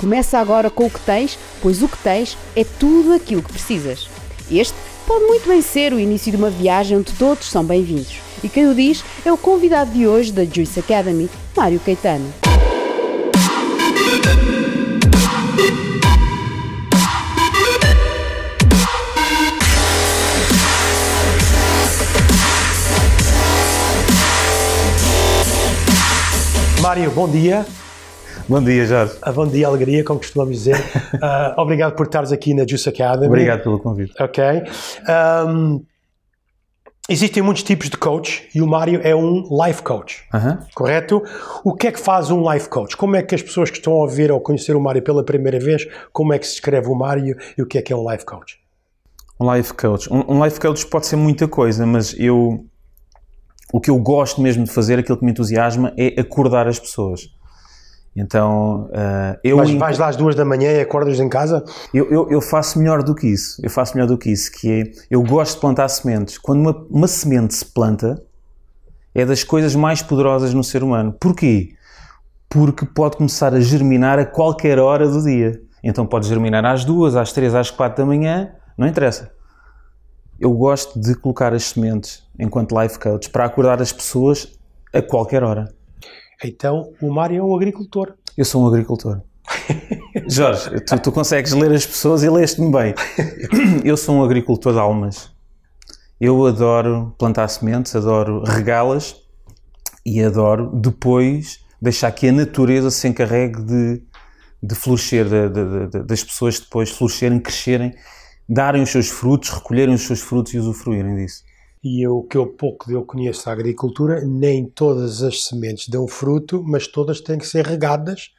Começa agora com o que tens, pois o que tens é tudo aquilo que precisas. Este pode muito bem ser o início de uma viagem onde todos são bem-vindos. E quem o diz é o convidado de hoje da Juice Academy, Mário Caetano. Mário, bom dia. Bom dia, Jorge. Bom dia, alegria, como costumamos dizer. Uh, obrigado por estares aqui na Juice Academy. Obrigado pelo convite. Ok. Um, existem muitos tipos de coach e o Mário é um life coach. Correto? O que é que faz um life coach? Como é que as pessoas que estão a ouvir ou conhecer o Mário pela primeira vez, como é que se escreve o Mário e o que é que é um life coach? Um life coach. Um, um life coach pode ser muita coisa, mas eu o que eu gosto mesmo de fazer, aquilo que me entusiasma, é acordar as pessoas. Então, uh, eu. Mas vais lá às duas da manhã e acordas em casa? Eu, eu, eu, faço melhor do que isso. Eu faço melhor do que isso, que é. Eu gosto de plantar sementes. Quando uma, uma semente se planta, é das coisas mais poderosas no ser humano. Porquê? Porque pode começar a germinar a qualquer hora do dia. Então pode germinar às duas, às três, às quatro da manhã, não interessa. Eu gosto de colocar as sementes enquanto life coach para acordar as pessoas a qualquer hora. Então, o Mário é um agricultor. Eu sou um agricultor. Jorge, tu, tu, consegues ler as pessoas e leste-me bem. Eu sou um agricultor de almas. Eu adoro plantar sementes, adoro regá-las e adoro depois deixar que a natureza se encarregue de, de florescer, de, de, das pessoas depois florescerem, crescerem, darem os seus frutos, recolherem os seus frutos e usufruírem disso e eu que eu pouco eu conheço a agricultura, nem todas as sementes dão fruto, mas todas têm que ser regadas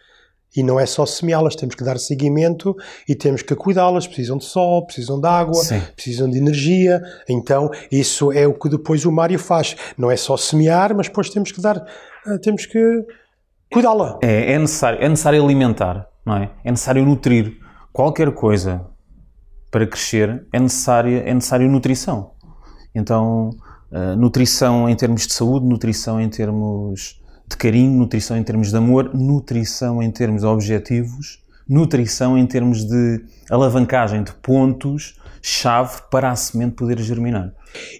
e não é só semeá-las, temos que dar seguimento e temos que cuidá-las, precisam de sol, precisam de água, Sim. precisam de energia, então isso é o que depois o Mário faz, não é só semear, mas depois temos que dar, eh, temos que cuidá-la. É, é, necessário, é necessário alimentar, não é? É necessário nutrir qualquer coisa para crescer, é necessária, é necessário nutrição. Então, uh, nutrição em termos de saúde, nutrição em termos de carinho, nutrição em termos de amor, nutrição em termos de objetivos, nutrição em termos de alavancagem de pontos-chave para a semente poder germinar.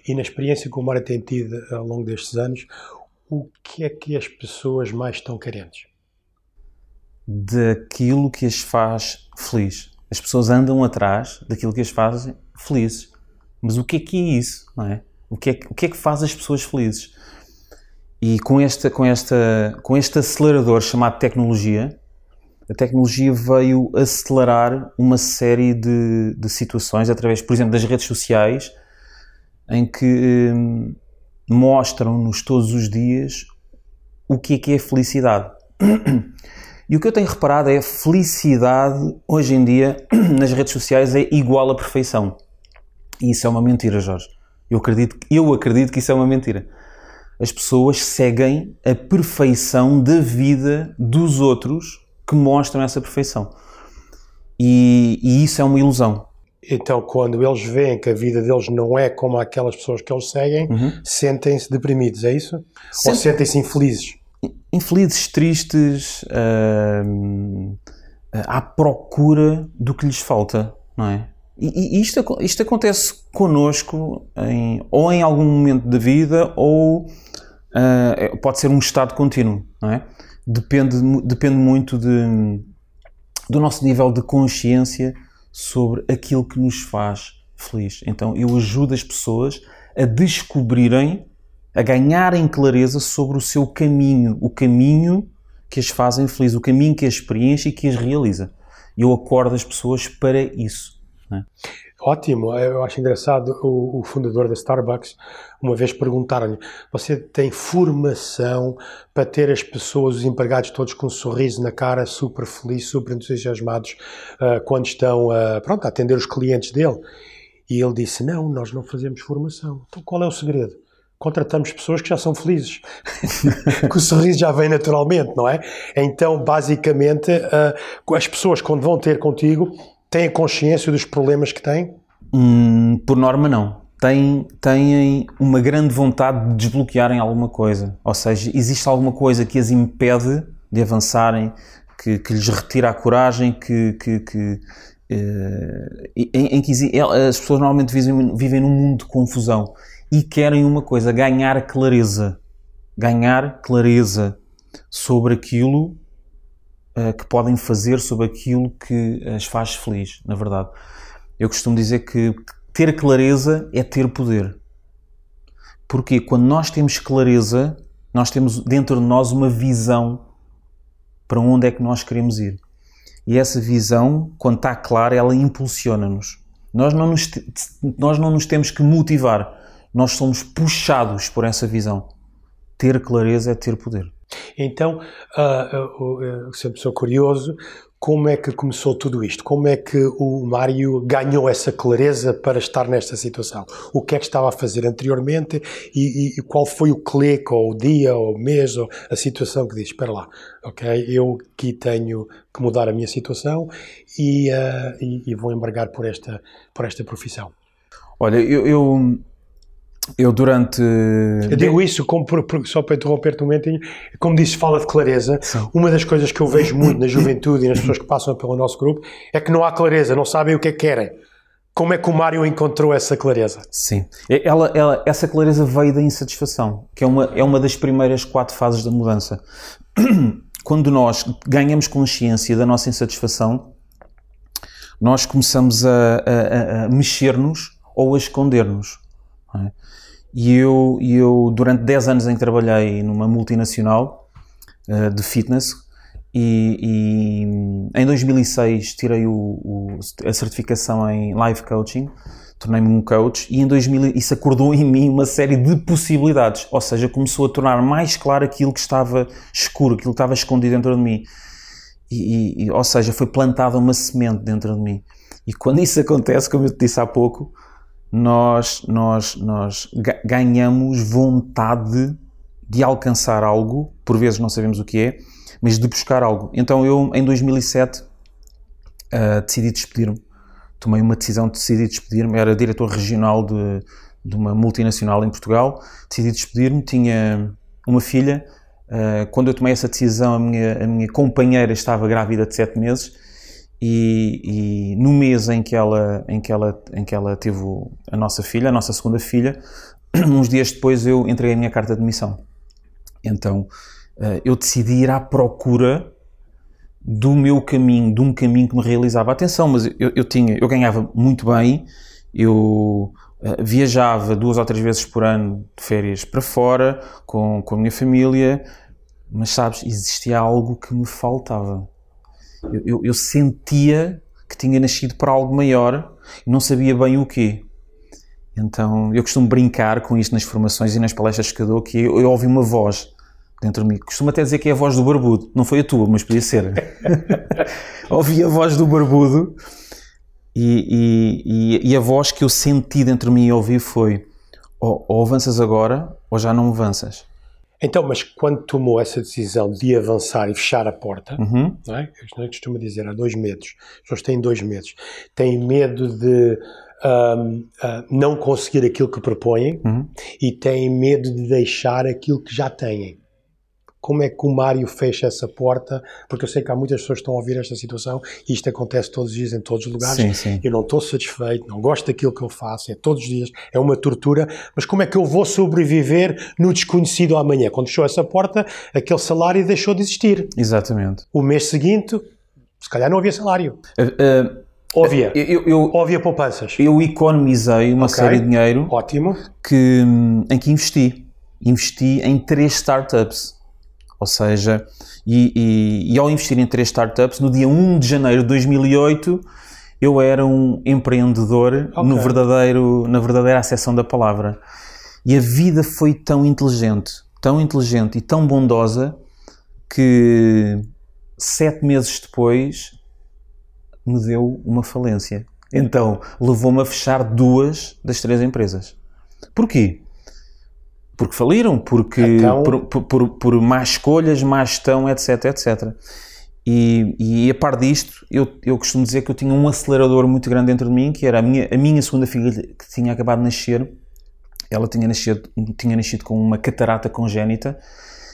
E na experiência que o Mário tem tido ao longo destes anos, o que é que as pessoas mais estão carentes? Daquilo que as faz feliz. As pessoas andam atrás daquilo que as faz felizes. Mas o que é que é isso? Não é? O, que é, o que é que faz as pessoas felizes? E com, esta, com, esta, com este acelerador chamado tecnologia, a tecnologia veio acelerar uma série de, de situações através, por exemplo, das redes sociais, em que hum, mostram-nos todos os dias o que é que é felicidade. E o que eu tenho reparado é a felicidade hoje em dia nas redes sociais é igual à perfeição. E isso é uma mentira, Jorge. Eu acredito, eu acredito que isso é uma mentira. As pessoas seguem a perfeição da vida dos outros que mostram essa perfeição. E, e isso é uma ilusão. Então, quando eles veem que a vida deles não é como aquelas pessoas que eles seguem, uhum. sentem-se deprimidos, é isso? Sente... Ou sentem-se infelizes? Infelizes, tristes, uh, à procura do que lhes falta, não é? E, e isto, isto acontece connosco em, ou em algum momento da vida ou uh, pode ser um estado contínuo, não é? Depende, depende muito de, do nosso nível de consciência sobre aquilo que nos faz feliz. Então eu ajudo as pessoas a descobrirem, a ganharem clareza sobre o seu caminho, o caminho que as fazem felizes, o caminho que as preenche e que as realiza. Eu acordo as pessoas para isso. Né? Ótimo, eu acho engraçado o, o, fundador da Starbucks uma vez perguntaram-lhe: Você tem formação para ter as pessoas, os empregados todos com um sorriso na cara, super felizes, super entusiasmados uh, quando estão uh, pronto, a atender os clientes dele? E ele disse: Não, nós não fazemos formação. Então qual é o segredo? contratamos pessoas que já são felizes, que o sorriso já vem naturalmente, não é? Então, basicamente, uh, as pessoas quando vão ter contigo têm consciência dos problemas que têm? Hum, por norma, não. Têm, têm uma grande vontade de desbloquearem alguma coisa. Ou seja, existe alguma coisa que as impede de avançarem, que, que lhes retira a coragem, que, que, que eh, em, em, que as pessoas normalmente vivem, vivem num mundo de confusão e querem uma coisa, ganhar clareza. Ganhar clareza sobre aquilo uh, que podem fazer, sobre aquilo que as faz feliz, na verdade. Eu costumo dizer que ter clareza é ter poder. Porque quando nós temos clareza, nós temos dentro de nós uma visão para onde é que nós queremos ir. E essa visão, quando está clara, ela impulsiona-nos. Nós não nos, nós não nos temos que motivar, nós somos puxados por essa visão. Ter clareza é ter poder. Então, uh, sempre sou curioso, como é que começou tudo isto? Como é que o Mário ganhou essa clareza para estar nesta situação? O que é que estava a fazer anteriormente e, e qual foi o clique, ou o dia, ou o mês, ou a situação que diz, espera lá, ok, eu aqui tenho que mudar a minha situação e, uh, e, e vou embargar por esta, por esta profissão? Olha, eu, eu eu durante. Eu digo isso como, só para interromper-te um momentinho, como disse, fala de clareza. Sim. Uma das coisas que eu vejo muito na juventude e nas pessoas que passam pelo nosso grupo é que não há clareza, não sabem o que é que querem. Como é que o Mário encontrou essa clareza? Sim, ela, ela, essa clareza veio da insatisfação, que é uma, é uma das primeiras quatro fases da mudança. Quando nós ganhamos consciência da nossa insatisfação, nós começamos a, a, a mexer-nos ou a esconder-nos. É? E eu, eu, durante 10 anos em que trabalhei numa multinacional uh, de fitness, e, e, em 2006 tirei o, o, a certificação em life coaching, tornei-me um coach, e em 2000 isso acordou em mim uma série de possibilidades, ou seja, começou a tornar mais claro aquilo que estava escuro, aquilo que estava escondido dentro de mim. E, e, ou seja, foi plantada uma semente dentro de mim. E quando isso acontece, como eu te disse há pouco, nós, nós, nós ganhamos vontade de alcançar algo, por vezes não sabemos o que é, mas de buscar algo. Então eu, em 2007, uh, eh, decidi despedir-me. Tomei uma decisão de decidir despedir-me. Era diretor regional de, de uma multinacional em Portugal. Decidi despedir-me. Tinha uma filha. Uh, quando eu tomei essa decisão, a minha, a minha companheira estava grávida de sete meses e, e, no mês em que ela em que ela em que ela teve a nossa filha, a nossa segunda filha, uns dias depois eu entreguei a minha carta de missão. Então eh, eu decidi ir à procura do meu caminho, de um caminho que me realizava. Atenção, mas eu, eu tinha, eu ganhava muito bem, eu uh, viajava duas ou três vezes por ano de férias para fora com, com a minha família, mas sabes, existia algo que me faltava eu, eu, sentia que tinha nascido para algo maior e não sabia bem o quê. Então eu costumo brincar com isto nas formações e nas palestras que eu dou, que eu, eu ouvi uma voz dentro de mim. Costumo até dizer que é a voz do barbudo. Não foi a tua, mas podia ser. ouvi a voz do barbudo e, e, e, a voz que eu senti dentro de mim e ouvi foi ou, ou avanças agora ou já não avanças. Então, mas quando tomou essa decisão de avançar e fechar a porta, uhum. não é? Eu costumo dizer, há dois medos. As pessoas têm dois medos. Têm medo de um, uh, não conseguir aquilo que propõem uhum. e têm medo de deixar aquilo que já têm como é que o Mário fecha essa porta, porque eu sei que há muitas pessoas que estão a ouvir esta situação e isto acontece todos os dias em todos os lugares. Sim, sim. Eu não estou satisfeito, não gosto daquilo que eu faço, é todos os dias, é uma tortura, mas como é que eu vou sobreviver no desconhecido amanhã? Quando fechou essa porta, aquele salário deixou de existir. Exatamente. O mês seguinte, se calhar não havia salário. Uh, uh... Óbvia. Eu, eu, Óbvia poupanças. Eu economizei uma okay. série de dinheiro Ótimo. Que, em que investi. Investi em três startups. Ou seja, e, e, e, ao investir em três startups, no dia 1 de janeiro de 2008, eu era um empreendedor okay. no verdadeiro, na verdadeira acessão da palavra. E a vida foi tão inteligente, tão inteligente e tão bondosa que sete meses depois me deu uma falência. Então levou-me a fechar duas das três empresas. Porquê? Porque faliram, porque então... por, por, por, por más escolhas, má gestão, etc, etc. E, e a par disto, eu, eu costumo dizer que eu tinha um acelerador muito grande dentro de mim, que era a minha, a minha segunda filha que tinha acabado de nascer. Ela tinha nascido, tinha nascido com uma catarata congénita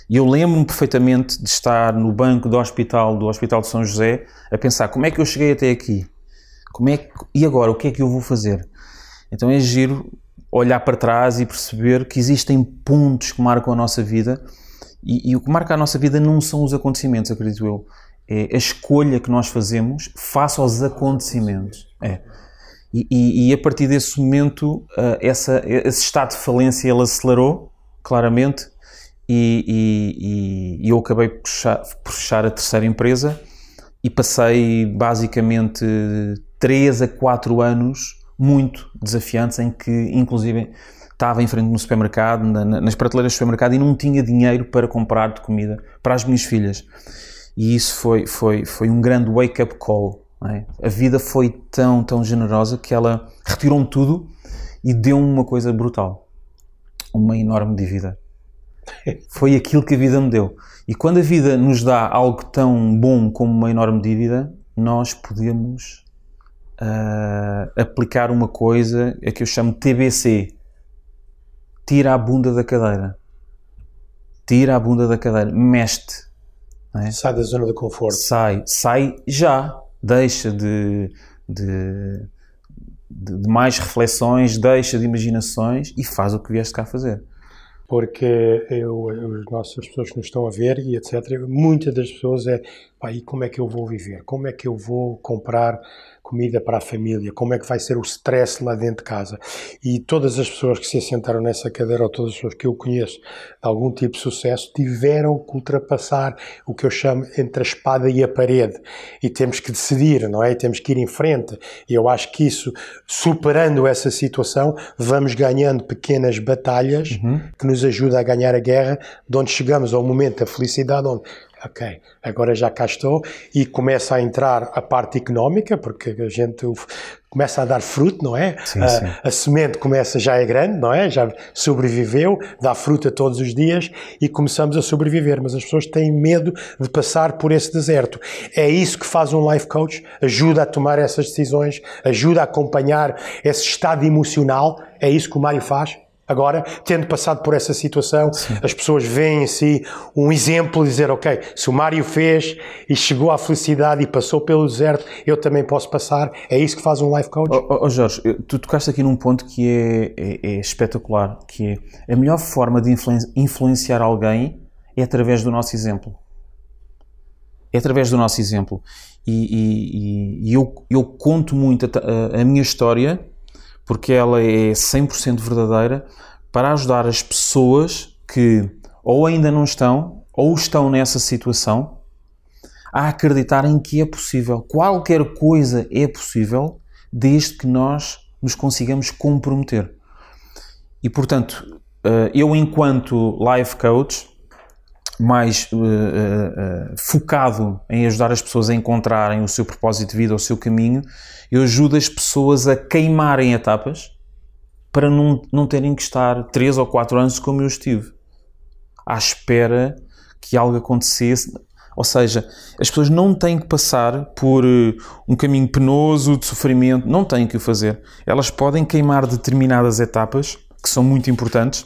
E eu lembro-me perfeitamente de estar no banco do hospital, do Hospital de São José, a pensar como é que eu cheguei até aqui? Como é que, e agora, o que é que eu vou fazer? Então é giro olhar para trás e perceber que existem pontos que marcam a nossa vida e, e o que marca a nossa vida não são os acontecimentos, acredito eu. É a escolha que nós fazemos face aos acontecimentos. É. E, e, e a partir desse momento, uh, essa, esse estado de falência ele acelerou, claramente, e, eu acabei por fechar, por fechar a terceira empresa e passei basicamente 3 a 4 anos muito desafiantes em que, inclusive, estava em frente no supermercado, na, nas prateleiras do supermercado e não tinha dinheiro para comprar de comida para as minhas filhas. E isso foi, foi, foi um grande wake-up call. É? A vida foi tão, tão generosa que ela retirou-me tudo e deu-me uma coisa brutal. Uma enorme dívida. Foi aquilo que a vida me deu. E quando a vida nos dá algo tão bom como uma enorme dívida, nós podemos uh, aplicar uma coisa a que eu chamo TBC. Tira a bunda da cadeira. Tira a bunda da cadeira. Meste. É? Sai da zona de conforto. Sai. Sai já. Deixa de, de, de mais reflexões, deixa de imaginações e faz o que vieste cá fazer porque eu, as nossas pessoas que nos estão a ver e etc, muitas das pessoas é, pá, e como é que eu vou viver? Como é que eu vou comprar comida para a família, como é que vai ser o stress lá dentro de casa. E todas as pessoas que se assentaram nessa cadeira, ou todas as pessoas que eu conheço de algum tipo de sucesso, tiveram que ultrapassar o que eu chamo entre a espada e a parede. E temos que decidir, não é? E temos que ir em frente. E eu acho que isso, superando essa situação, vamos ganhando pequenas batalhas uhum. que nos ajudam a ganhar a guerra, de onde chegamos ao momento da felicidade, onde ok, agora já cá estou e começa a entrar a parte económica, porque a gente começa a dar fruto, não é? Sim, a, sim. a, semente começa, já é grande, não é? Já sobreviveu, dá fruta todos os dias e começamos a sobreviver, mas as pessoas têm medo de passar por esse deserto. É isso que faz um life coach, ajuda a tomar essas decisões, ajuda a acompanhar esse estado emocional, é isso que o Mário faz. Agora, tendo passado por essa situação, Sim. as pessoas veem em si um exemplo de dizer, ok, se o Mário fez e chegou à felicidade e passou pelo deserto, eu também posso passar. É isso que faz um life coach? Oh, oh Jorge, tu tocaste aqui num ponto que é, é, é espetacular, que é a melhor forma de influenciar alguém é através do nosso exemplo. É através do nosso exemplo. E, e, e eu, eu conto muito a, a minha história porque ela é 100% verdadeira para ajudar as pessoas que ou ainda não estão ou estão nessa situação a acreditarem que é possível. Qualquer coisa é possível desde que nós nos consigamos comprometer. E portanto, eh, eu, enquanto life coach, mais uh, uh, focado em ajudar as pessoas a encontrarem o seu propósito de vida, o seu caminho, eu ajudo as pessoas a queimarem etapas para não, não terem que estar 3 ou 4 anos como eu estive, à espera que algo acontecesse. Ou seja, as pessoas não têm que passar por um caminho penoso de sofrimento, não têm que o fazer. Elas podem queimar determinadas etapas que são muito importantes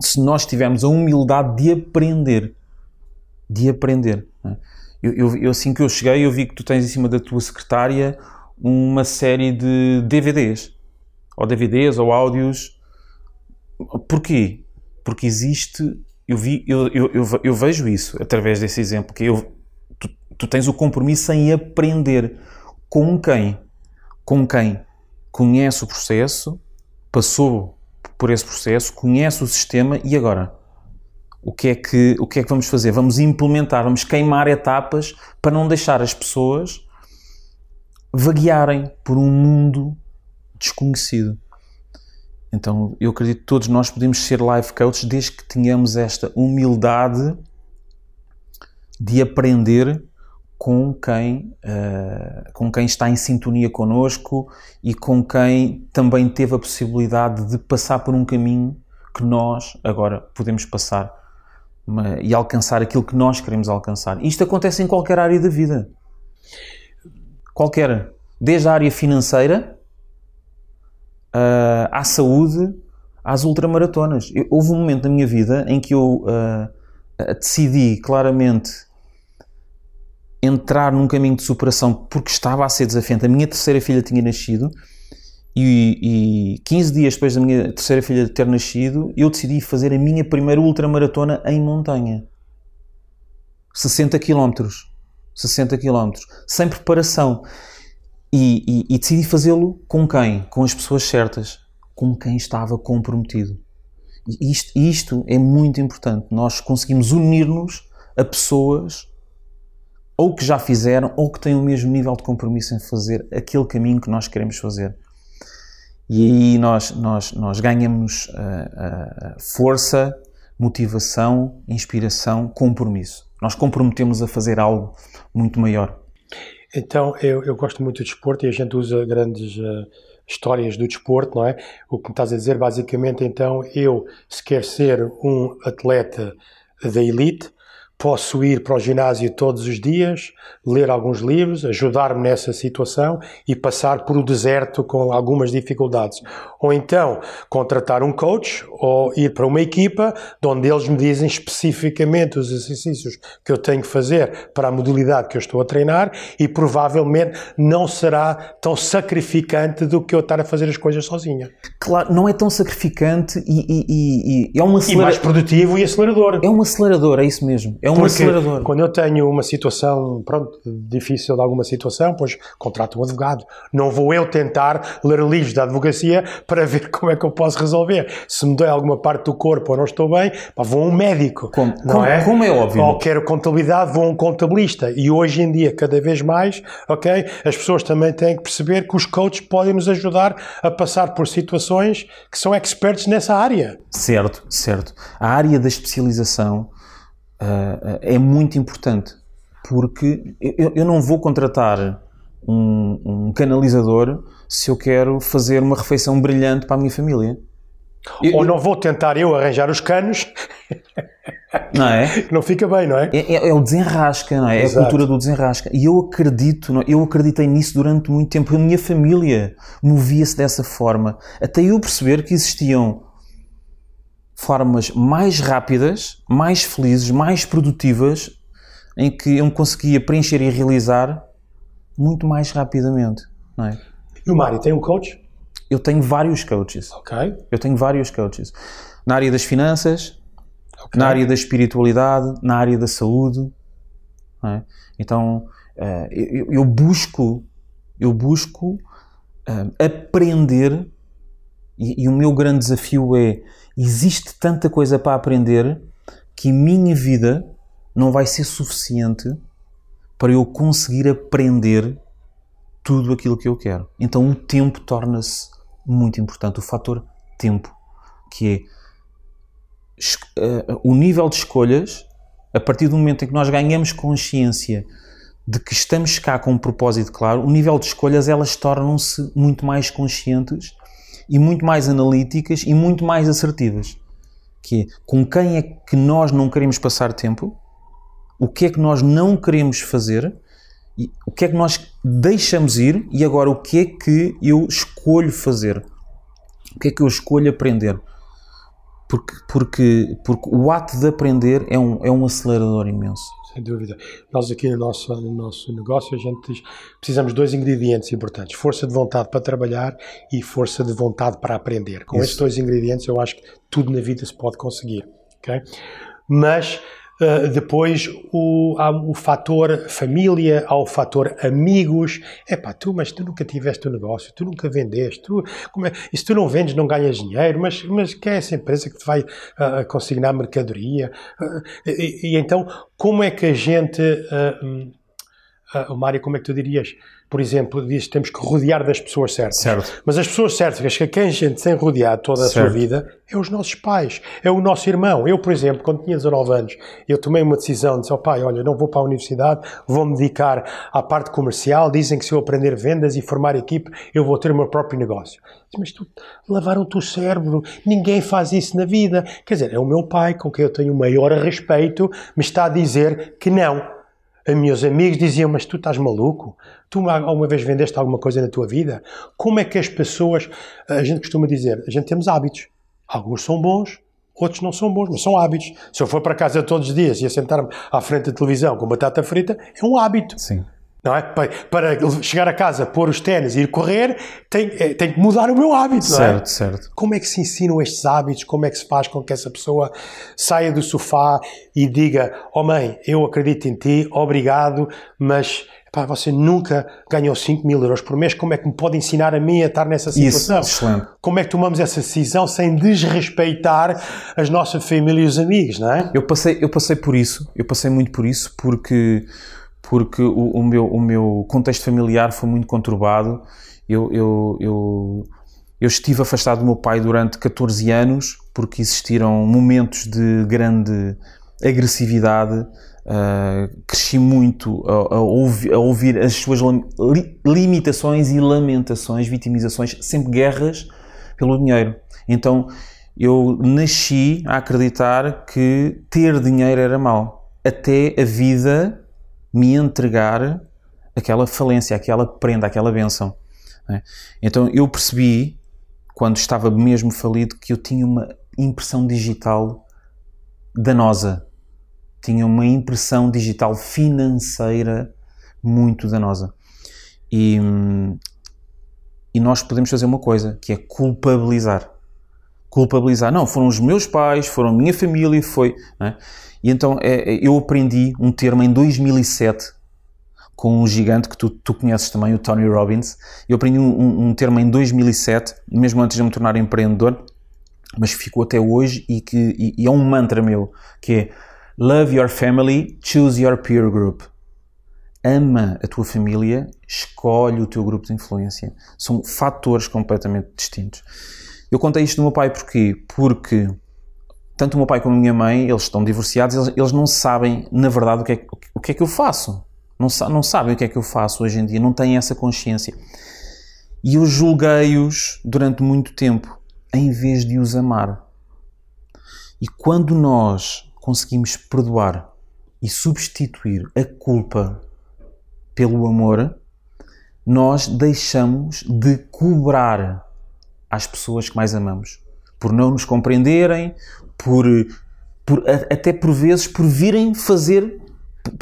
se nós tivermos a humildade de aprender. De aprender. É? Eu, eu, eu, assim que eu cheguei, eu vi que tu tens em cima da tua secretária uma série de DVDs. Ou DVDs ou áudios. Porquê? Porque existe. Eu, vi, eu, eu, eu, eu vejo isso através desse exemplo, que eu, tu, tu tens o compromisso em aprender com quem? Com quem conhece o processo, passou por esse processo, conhece o sistema e agora? O que, é que, o que é que vamos fazer? Vamos implementar, vamos queimar etapas para não deixar as pessoas vaguearem por um mundo desconhecido. Então, eu acredito que todos nós podemos ser life coaches desde que tenhamos esta humildade de aprender com quem, uh, com quem está em sintonia connosco e com quem também teve a possibilidade de passar por um caminho que nós agora podemos passar uma, e alcançar aquilo que nós queremos alcançar. Isto acontece em qualquer área da vida. Qualquer. Desde a área financeira uh, à saúde, às ultramaratonas. Eu, houve um momento na minha vida em que eu uh, decidi claramente entrar num caminho de superação porque estava a ser desafiante. A minha terceira filha tinha nascido e, e 15 dias depois da minha terceira filha ter nascido, eu decidi fazer a minha primeira ultramaratona em montanha. 60 km. 60 km. Sem preparação. E, e, e decidi fazê-lo com quem? Com as pessoas certas. Com quem estava comprometido. E isto, isto é muito importante. Nós conseguimos unir-nos a pessoas ou que já fizeram ou que têm o mesmo nível de compromisso em fazer aquele caminho que nós queremos fazer. E aí nós, nós, nós ganhamos uh, uh, força, motivação, inspiração, compromisso. Nós comprometemos a fazer algo muito maior. Então, eu, eu gosto muito do desporto e a gente usa grandes uh, histórias do desporto, não é? O que me estás a dizer, basicamente, então, eu, se quer ser um atleta da elite, Posso ir para o ginásio todos os dias, ler alguns livros, ajudar-me nessa situação e passar por o deserto com algumas dificuldades. Ou então contratar um coach ou ir para uma equipa onde eles me dizem especificamente os exercícios que eu tenho que fazer para a modalidade que eu estou a treinar e provavelmente não será tão sacrificante do que eu estar a fazer as coisas sozinha. Claro, não é tão sacrificante e, e, e, e é um acelerador. E mais produtivo e acelerador. É um acelerador, é isso mesmo. É um Porque acelerador. Quando eu tenho uma situação, pronto, difícil de alguma situação, pois contrato um advogado. Não vou eu tentar ler livros da advocacia para ver como é que eu posso resolver. Se me dói alguma parte do corpo ou não estou bem, pá, vou a um médico. Como, não como, é? como é óbvio. Ou quero contabilidade, vou a um contabilista. E hoje em dia, cada vez mais, ok, as pessoas também têm que perceber que os coaches podem nos ajudar a passar por situações que são experts nessa área. Certo, certo. A área da especialização uh, é muito importante porque eu, eu não vou contratar um, um, canalizador se eu quero fazer uma refeição brilhante para a minha família. Ou não vou tentar eu arranjar os canos. Não é? Não fica bem, não é? É, é, é o desenrasca, não é? Exato. É a cultura do desenrasca. E eu acredito, eu acreditei nisso durante muito tempo. A minha família movia-se dessa forma. Até eu perceber que existiam formas mais rápidas, mais felizes, mais produtivas, em que eu me conseguia preencher e realizar muito mais rapidamente, não é? E o Mário tem um coach? Eu tenho vários coaches. Ok. Eu tenho vários coaches. Na área das finanças, okay. na área da espiritualidade, na área da saúde. É? Então, uh, eu, busco, eu busco uh, aprender e, e o meu grande desafio é existe tanta coisa para aprender que minha vida não vai ser suficiente para eu conseguir aprender tudo aquilo que eu quero. Então o tempo torna-se muito importante, o fator tempo, que é uh, o nível de escolhas, a partir do momento em que nós ganhamos consciência de que estamos cá com um propósito claro, o nível de escolhas elas tornam-se muito mais conscientes e muito mais analíticas e muito mais assertivas. Que é, com quem é que nós não queremos passar tempo, o que é que nós não queremos fazer, o que é que nós deixamos ir? E agora o que é que eu escolho fazer, o que é que eu escolho aprender. Porque, porque, porque o ato de aprender é um, é um acelerador imenso sem dúvida. Nós aqui no nosso, no nosso negócio, a gente precisamos de dois ingredientes importantes, força de vontade para trabalhar e força de vontade para aprender. Com Isso. estes dois ingredientes eu acho que tudo na vida se pode conseguir, ok? Mas Uh, depois o, há o fator família, há o fator amigos. É pá, tu, mas tu nunca tiveste um negócio, tu nunca vendeste, tu, como é, e se tu não vendes, não ganhas dinheiro, mas, mas que é essa empresa que te vai uh, consignar mercadoria? Uh, e, e, então, como é que a gente. Uh, uh, Mário, como é que tu dirias? por exemplo, diz que temos que rodear das pessoas certas. Certo. Mas as pessoas certas, que a quem a gente tem rodeado toda a certo. sua vida, é os nossos pais, é o nosso irmão. Eu, por exemplo, quando tinha 19 anos, eu tomei uma decisão, disse ao oh, pai, olha, não vou para a universidade, vou-me dedicar à parte comercial, dizem que se eu aprender vendas e formar equipe, eu vou ter o meu próprio negócio. Mas tu, lavaram-te o cérebro, ninguém faz isso na vida. Quer dizer, é o meu pai, com quem eu tenho o maior respeito, me está a dizer que não meus amigos diziam: Mas tu estás maluco? Tu alguma vez vendeste alguma coisa na tua vida? Como é que as pessoas. A gente costuma dizer: a gente temos hábitos. Alguns são bons, outros não são bons, mas são hábitos. Se eu for para casa todos os dias e assentar-me à frente da televisão com batata frita, é um hábito. Sim. Não é? Para, para chegar a casa, pôr os ténis e ir correr, tem, é, tem que mudar o meu hábito, não é? Certo, certo. Como é que se ensinam estes hábitos? Como é que se faz com que essa pessoa saia do sofá e diga: Oh mãe, eu acredito em ti, obrigado, mas pá, você nunca ganhou 5 mil euros por mês, como é que me pode ensinar a mim a estar nessa situação? Isso, excelente. Como é que tomamos essa decisão sem desrespeitar as nossas famílias e os amigos, não é? Eu passei, eu passei por isso, eu passei muito por isso, porque, porque o, o meu, o meu contexto familiar foi muito conturbado. Eu, eu, eu, eu estive afastado do meu pai durante 14 anos, porque existiram momentos de grande agressividade. Uh, cresci muito a, a, ouvir, a, ouvir, as suas li, limitações e lamentações, vitimizações, sempre guerras pelo dinheiro. Então eu nasci a acreditar que ter dinheiro era mau, até a vida me entregar aquela falência, aquela prenda, aquela benção. É? Então eu percebi, quando estava mesmo falido, que eu tinha uma impressão digital danosa tinha uma impressão digital financeira muito danosa. E, e nós podemos fazer uma coisa, que é culpabilizar. Culpabilizar. Não, foram os meus pais, foram a minha família, foi... É? E então é, é, eu aprendi um termo em 2007 com um gigante que tu, tu conheces também, o Tony Robbins. Eu aprendi um, um termo em 2007, mesmo antes de me tornar empreendedor, mas ficou até hoje e que e, e é um mantra meu, que é Love your family, choose your peer group. Ama a tua família, escolhe o teu grupo de influência. São fatores completamente distintos. Eu contei isto do meu pai porquê? Porque tanto o meu pai como a minha mãe, eles estão divorciados, eles, eles não sabem, na verdade, o que, é, o que é que eu faço. Não, não sabem o que é que eu faço hoje em dia, não têm essa consciência. E eu julguei-os durante muito tempo, em vez de os amar. E quando nós conseguimos perdoar e substituir a culpa pelo amor, nós deixamos de cobrar às pessoas que mais amamos. Por não nos compreenderem, por, por até por vezes por virem fazer.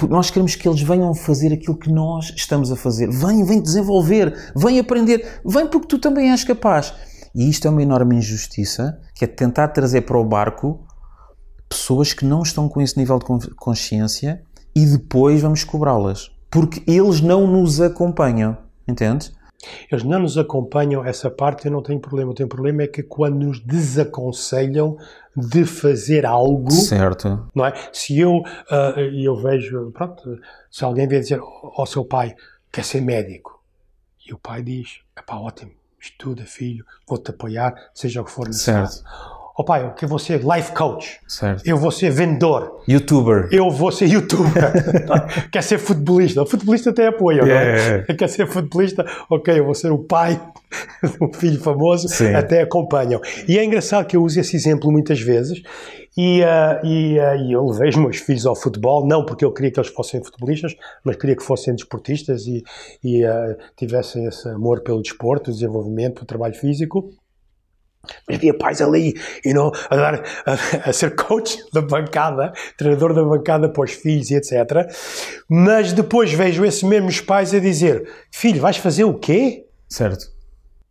Nós queremos que eles venham fazer aquilo que nós estamos a fazer. Vem, vem desenvolver, vem aprender, vem porque tu também és capaz. E isto é uma enorme injustiça, que é tentar trazer para o barco pessoas que não estão com esse nível de consciência e depois vamos cobrá-las. Porque eles não nos acompanham. Entende? Eles não nos acompanham, essa parte eu não tenho problema. O tenho problema é que quando nos desaconselham de fazer algo. Certo. Não é? Se eu, uh, eu vejo, pronto, se alguém vier dizer ao seu pai quer ser médico e o pai diz: é pá, ótimo, estuda, filho, vou-te apoiar, seja o que for necessário. Certo oh pai, eu quero vou ser life coach. Certo. Eu vou ser vendedor. Youtuber. Eu vou ser youtuber. quer ser futebolista. O futebolista tem apoio, yeah, não é? Quer ser futebolista, ok, eu vou ser o pai um filho famoso, Sim. até acompanham. E é engraçado que eu uso esse exemplo muitas vezes e, uh, e, uh, e eu levei os meus filhos ao futebol, não porque eu queria que eles fossem futebolistas, mas queria que fossem desportistas e, e uh, tivessem esse amor pelo desporto, o desenvolvimento, o trabalho físico. Mas havia pais ali, you know, a, dar, a, a, ser coach da bancada, treinador da bancada para os filhos e etc. Mas depois vejo esses mesmos pais a dizer: Filho, vais fazer o quê? Certo.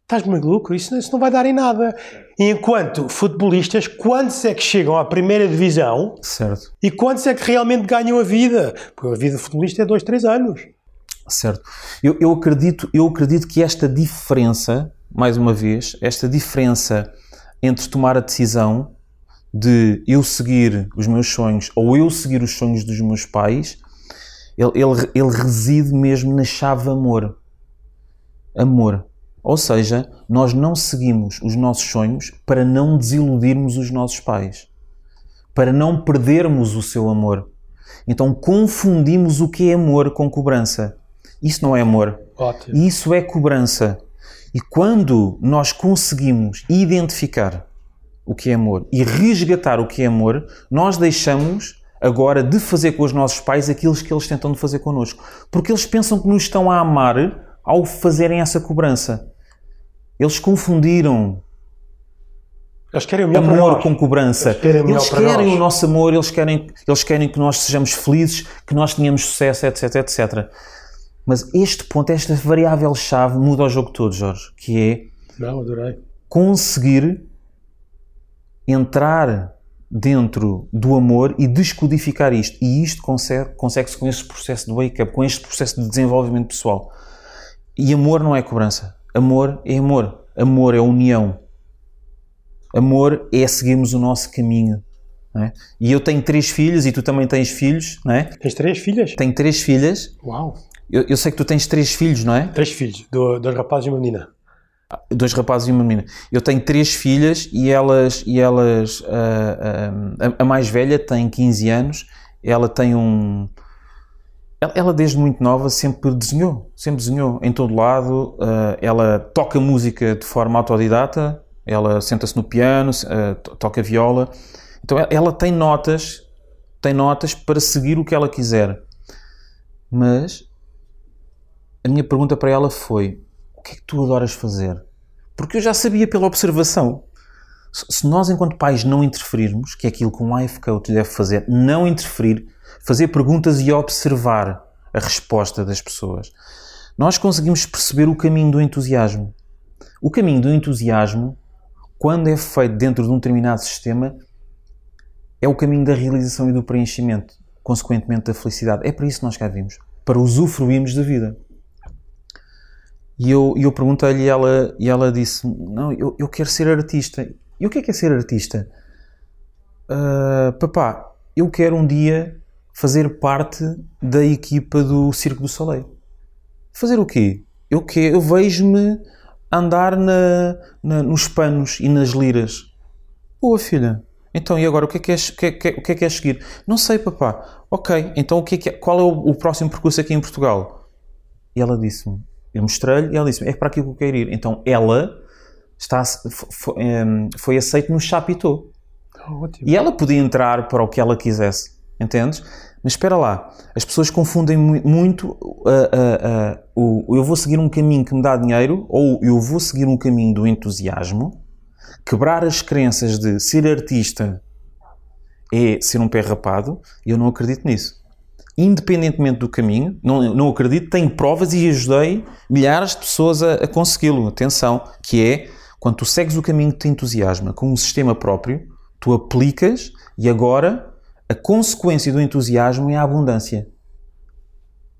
Estás maluco? Isso, isso não vai dar em nada. Enquanto futebolistas, quantos é que chegam à primeira divisão? Certo. E quantos é que realmente ganham a vida? Porque a vida de futebolista é dois, três anos. Certo. Eu, eu, acredito, eu acredito que esta diferença mais uma vez, esta diferença entre tomar a decisão de eu seguir os meus sonhos ou eu seguir os sonhos dos meus pais, ele, ele, ele reside mesmo na chave amor. Amor. Ou seja, nós não seguimos os nossos sonhos para não desiludirmos os nossos pais, para não perdermos o seu amor. Então confundimos o que é amor com cobrança. Isso não é amor. Ótimo. Isso é cobrança. E quando nós conseguimos identificar o que é amor e resgatar o que é amor, nós deixamos agora de fazer com os nossos pais aquilo que eles tentam de fazer connosco. Porque eles pensam que nos estão a amar ao fazerem essa cobrança. Eles confundiram Eles querem o melhor amor com cobrança. Eles querem o Eles querem o nosso amor, eles querem, eles querem que nós sejamos felizes, que nós tenhamos sucesso, etc, etc. Mas este ponto, esta variável-chave muda o jogo todo, Jorge, que é Não, adorei. conseguir entrar dentro do amor e descodificar isto. E isto consegue- consegue-se com este processo de wake-up, com este processo de desenvolvimento pessoal. E amor não é cobrança. Amor é amor. Amor é união. Amor é seguirmos o nosso caminho. é? E eu tenho três filhos e tu também tens filhos, não é? Tens três filhas? Tenho três filhas. Uau. Eu, eu sei que tu tens três filhos, não é? Três filhos, do- dois rapazes e uma menina. dois rapazes e uma menina. Eu tenho três filhas e elas, e elas ah, ah, a, a mais velha tem 15 anos, ela tem um. Ela, ela desde muito nova sempre desenhou, sempre desenhou em todo lado. ah, ela toca música de forma autodidata, ela senta-se no piano, ah, to- toca viola. Então ela- ela tem notas, tem notas para seguir o que ela quiser. Mas a minha pergunta para ela foi: o que é que tu adoras fazer? Porque eu já sabia pela observação. Se nós, enquanto pais, não interferirmos, que é aquilo que um life coach deve fazer, não interferir, fazer perguntas e observar a resposta das pessoas, nós conseguimos perceber o caminho do entusiasmo. O caminho do entusiasmo, quando é feito dentro de um determinado sistema, é o caminho da realização e do preenchimento, consequentemente da felicidade. É para isso que nós cá vimos, para usufruirmos da vida. E eu, eu perguntei-lhe e ela, e ela disse: Não, eu, eu quero ser artista. E o que é que é ser artista? "Ah, papá, eu quero um dia fazer parte da equipa do Circo do Soleil. Fazer o quê? Eu, eu vejo-me andar na, na- nos panos e nas liras. Boa filha. Então, e agora o que é que és, o que é, que é- o que é que és seguir? Não sei, papá. Ok, então o que é que é- qual é o, o próximo percurso aqui em Portugal? E ela disse-me, eu mostrei-lhe e ela disse-me, é para aqui que eu quero ir. Então ela está, fo- fo- em, foi aceita no Chapitão. Oh. E ela podia entrar para o que ela quisesse, entendes? Mas espera lá, as pessoas confundem mu- muito o eu vou seguir um caminho que me dá dinheiro ou eu vou seguir um caminho do entusiasmo, quebrar as crenças de ser artista é ser um pé rapado, e eu não acredito nisso. Independentemente do caminho, não, não acredito, tenho provas e ajudei milhares de pessoas a, a consegui-lo. Atenção, que é quando tu segues o caminho que te entusiasma com um sistema próprio, tu aplicas e agora a consequência do entusiasmo é a abundância.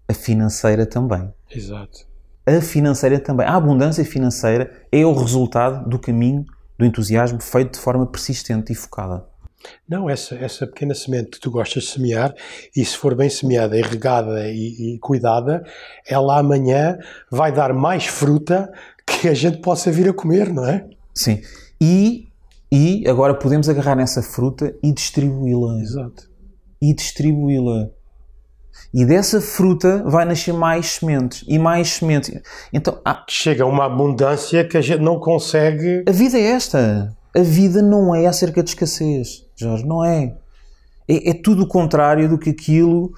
A financeira também. Exato. A financeira também. A abundância financeira é o resultado do caminho do entusiasmo feito de forma persistente e focada. Não, essa, essa pequena semente que tu gostas de semear, e se for bem semeada, irrigada e, e cuidada, ela amanhã vai dar mais fruta que a gente possa vir a comer, não é? Sim. E, e agora podemos agarrar nessa fruta e distribuí-la. Exato. E distribuí-la. E dessa fruta vai nascer mais sementes e mais sementes. Então, há- Chega a uma abundância que a gente não consegue. a vida é esta. A vida não é acerca de escassez, Jorge, não é. É, é tudo o contrário do que aquilo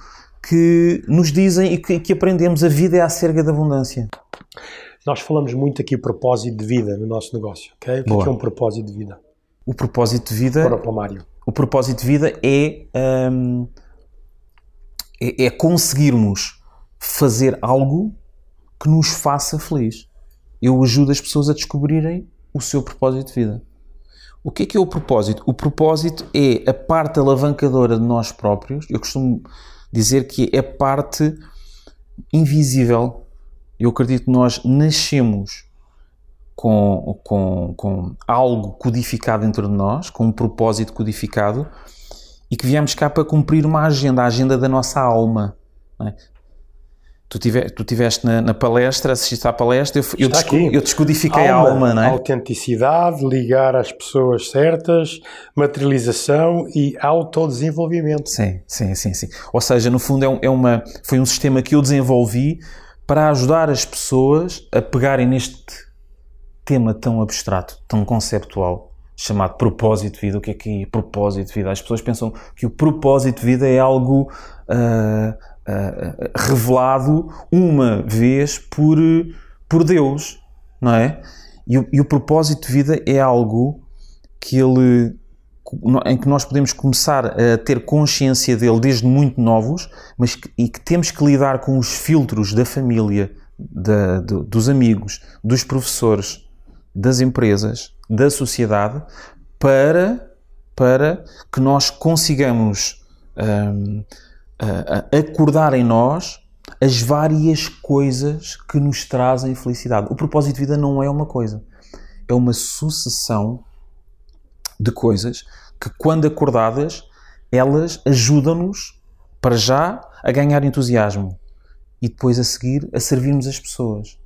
que nos dizem e que, que aprendemos. A vida é acerca da abundância. Nós falamos muito aqui propósito de vida no nosso negócio, ok? O que é, que é um propósito de vida? O propósito de vida Para o Palmário. o propósito de vida é, hum, é, é conseguirmos fazer algo que nos faça feliz. Eu ajudo as pessoas a descobrirem o seu propósito de vida. O que é que é o propósito? O propósito é a parte alavancadora de nós próprios. Eu costumo dizer que é a parte invisível. Eu acredito que nós nascemos com, com, com algo codificado dentro de nós, com um propósito codificado, e que viemos cá para cumprir uma agenda, a agenda da nossa alma. é? Tu, tive, tu tiveste na, na palestra, assististe à palestra, eu, eu, desco- eu descodifiquei a alma, não é? Autenticidade, ligar às pessoas certas, materialização e autodesenvolvimento. Sim, sim, sim, sim. Ou seja, no fundo é, um- é uma, foi um sistema que eu desenvolvi para ajudar as pessoas a pegarem neste tema tão abstrato, tão conceptual, chamado propósito de vida. O que é que é propósito de vida? As pessoas pensam que o propósito de vida é algo ah, ah, revelado uma vez por, por Deus, não é? E o, e o propósito de vida é algo que ele em que nós podemos começar a ter consciência dele desde muito novos, mas que, e que temos que lidar com os filtros da família, da, do, dos amigos, dos professores, das empresas, da sociedade, para, para que nós consigamos um, acordar em nós as várias coisas que nos trazem felicidade. O propósito de vida não é uma coisa, é uma sucessão de coisas que, quando acordadas, elas ajudam-nos, para já, a ganhar entusiasmo e depois a seguir a servirmos as pessoas.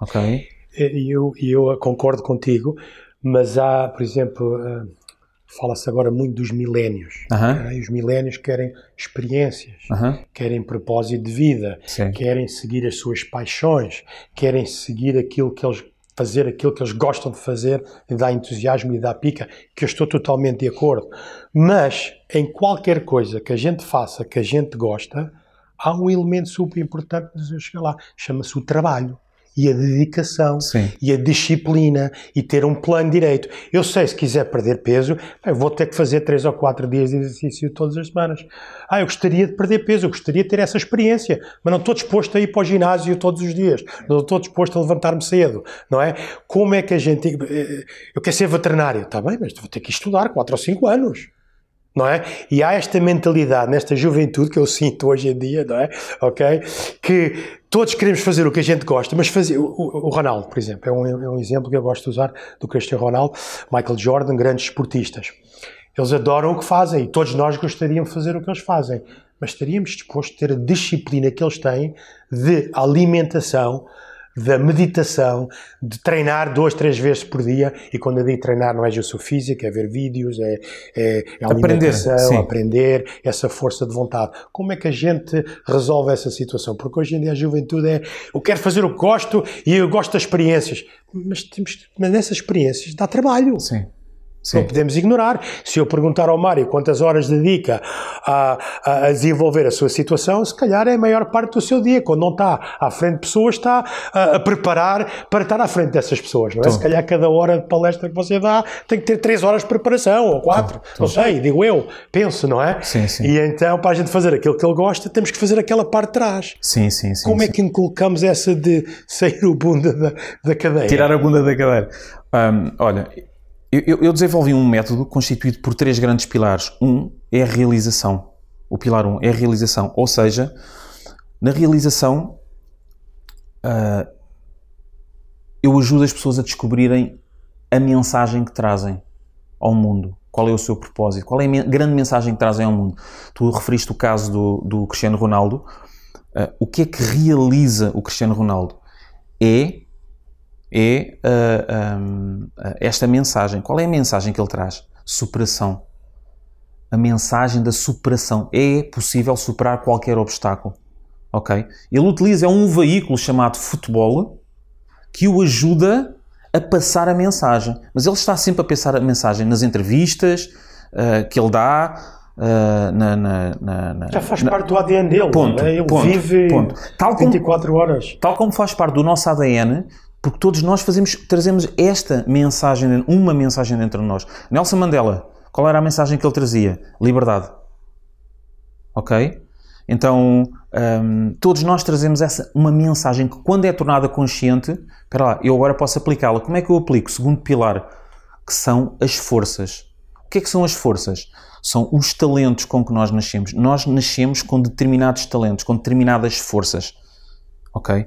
Ok? E eu, eu concordo contigo, mas há, por exemplo, uh, fala-se agora muito dos milénios. E os milénios querem experiências, querem propósito de vida, Sim. querem seguir as suas paixões, querem seguir aquilo que eles fazer aquilo que eles gostam de fazer e dá entusiasmo e dá pica, que eu estou totalmente de acordo. Mas em qualquer coisa que a gente faça, que a gente gosta, há um elemento super importante de chegar lá, chama-se o trabalho e a dedicação Sim. e a disciplina e ter um plano direito. Eu sei, se quiser perder peso, vou ter que fazer três ou quatro dias de exercício todas as semanas. Ah, eu gostaria de perder peso, eu gostaria de ter essa experiência, mas não estou disposto a ir para o ginásio todos os dias, não estou disposto a levantar-me cedo, não é? Como é que a gente... Eh, eu quero ser veterinário, está bem, mas vou ter que estudar quatro ou cinco anos não é? E há esta mentalidade nesta juventude que eu sinto hoje em dia, não é? Ok? Que todos queremos fazer o que a gente gosta, mas fazer. O, o Ronaldo, por exemplo, é um, é um, exemplo que eu gosto de usar do Cristiano Ronaldo, Michael Jordan, grandes esportistas. Eles adoram o que fazem e todos nós gostaríamos de fazer o que eles fazem, mas estaríamos dispostos a ter a disciplina que eles têm de alimentação, da meditação, de treinar duas, três vezes por dia. E quando eu digo treinar, não é justo física, é ver vídeos, é, é, é alimentação, aprender, aprender, essa força de vontade. Como é que a gente resolve essa situação? Porque hoje em dia a juventude é eu quero fazer o que gosto e eu gosto das experiências. Mas, temos, mas nessas experiências dá trabalho. Sim. Sim. Não podemos ignorar. Se eu perguntar ao Mário quantas horas dedica a, a, desenvolver a sua situação, se calhar é a maior parte do seu dia. Quando não está à frente de pessoas, está a, a preparar para estar à frente dessas pessoas. Não é? Se calhar cada hora de palestra que você dá tem que ter três horas de preparação ou quatro. Não sei, digo eu, penso, não é? Sim, sim. E então, para a gente fazer aquilo que ele gosta, temos que fazer aquela parte de trás. Sim, sim, sim. Como é sim. é que inculcamos essa de sair o bunda da, da cadeira? Tirar a bunda da cadeira. Um, olha, eu, eu, desenvolvi um método constituído por três grandes pilares. Um é a realização. O pilar um é a realização. Ou seja, na realização, uh, eu ajudo as pessoas a descobrirem a mensagem que trazem ao mundo. Qual é o seu propósito? Qual é a grande mensagem que trazem ao mundo? Tu referiste o caso do, do Cristiano Ronaldo. Uh, o que é que realiza o Cristiano Ronaldo? É é uh, um, esta mensagem. Qual é a mensagem que ele traz? Superação. A mensagem da superação. É possível superar qualquer obstáculo. Ok? Ele utiliza um veículo chamado futebol que o ajuda a passar a mensagem. Mas ele está sempre a passar a mensagem nas entrevistas uh, que ele dá, Uh, na, na, na, Já faz parte do ADN dele, ponto, é? ele ponto, vive ponto. Tal 24 como, horas. Tal como faz parte do nosso ADN, porque todos nós fazemos, trazemos esta mensagem, uma mensagem dentro de nós. Nelson Mandela, qual era a mensagem que ele trazia? Liberdade. Ok? Então, um, todos nós trazemos essa, uma mensagem que, quando é tornada consciente, espera lá, eu agora posso aplicá-la. Como é que eu aplico? Segundo pilar, que são as forças. O que é que são as forças? São os talentos com que nós nascemos. Nós nascemos com determinados talentos, com determinadas forças. Ok?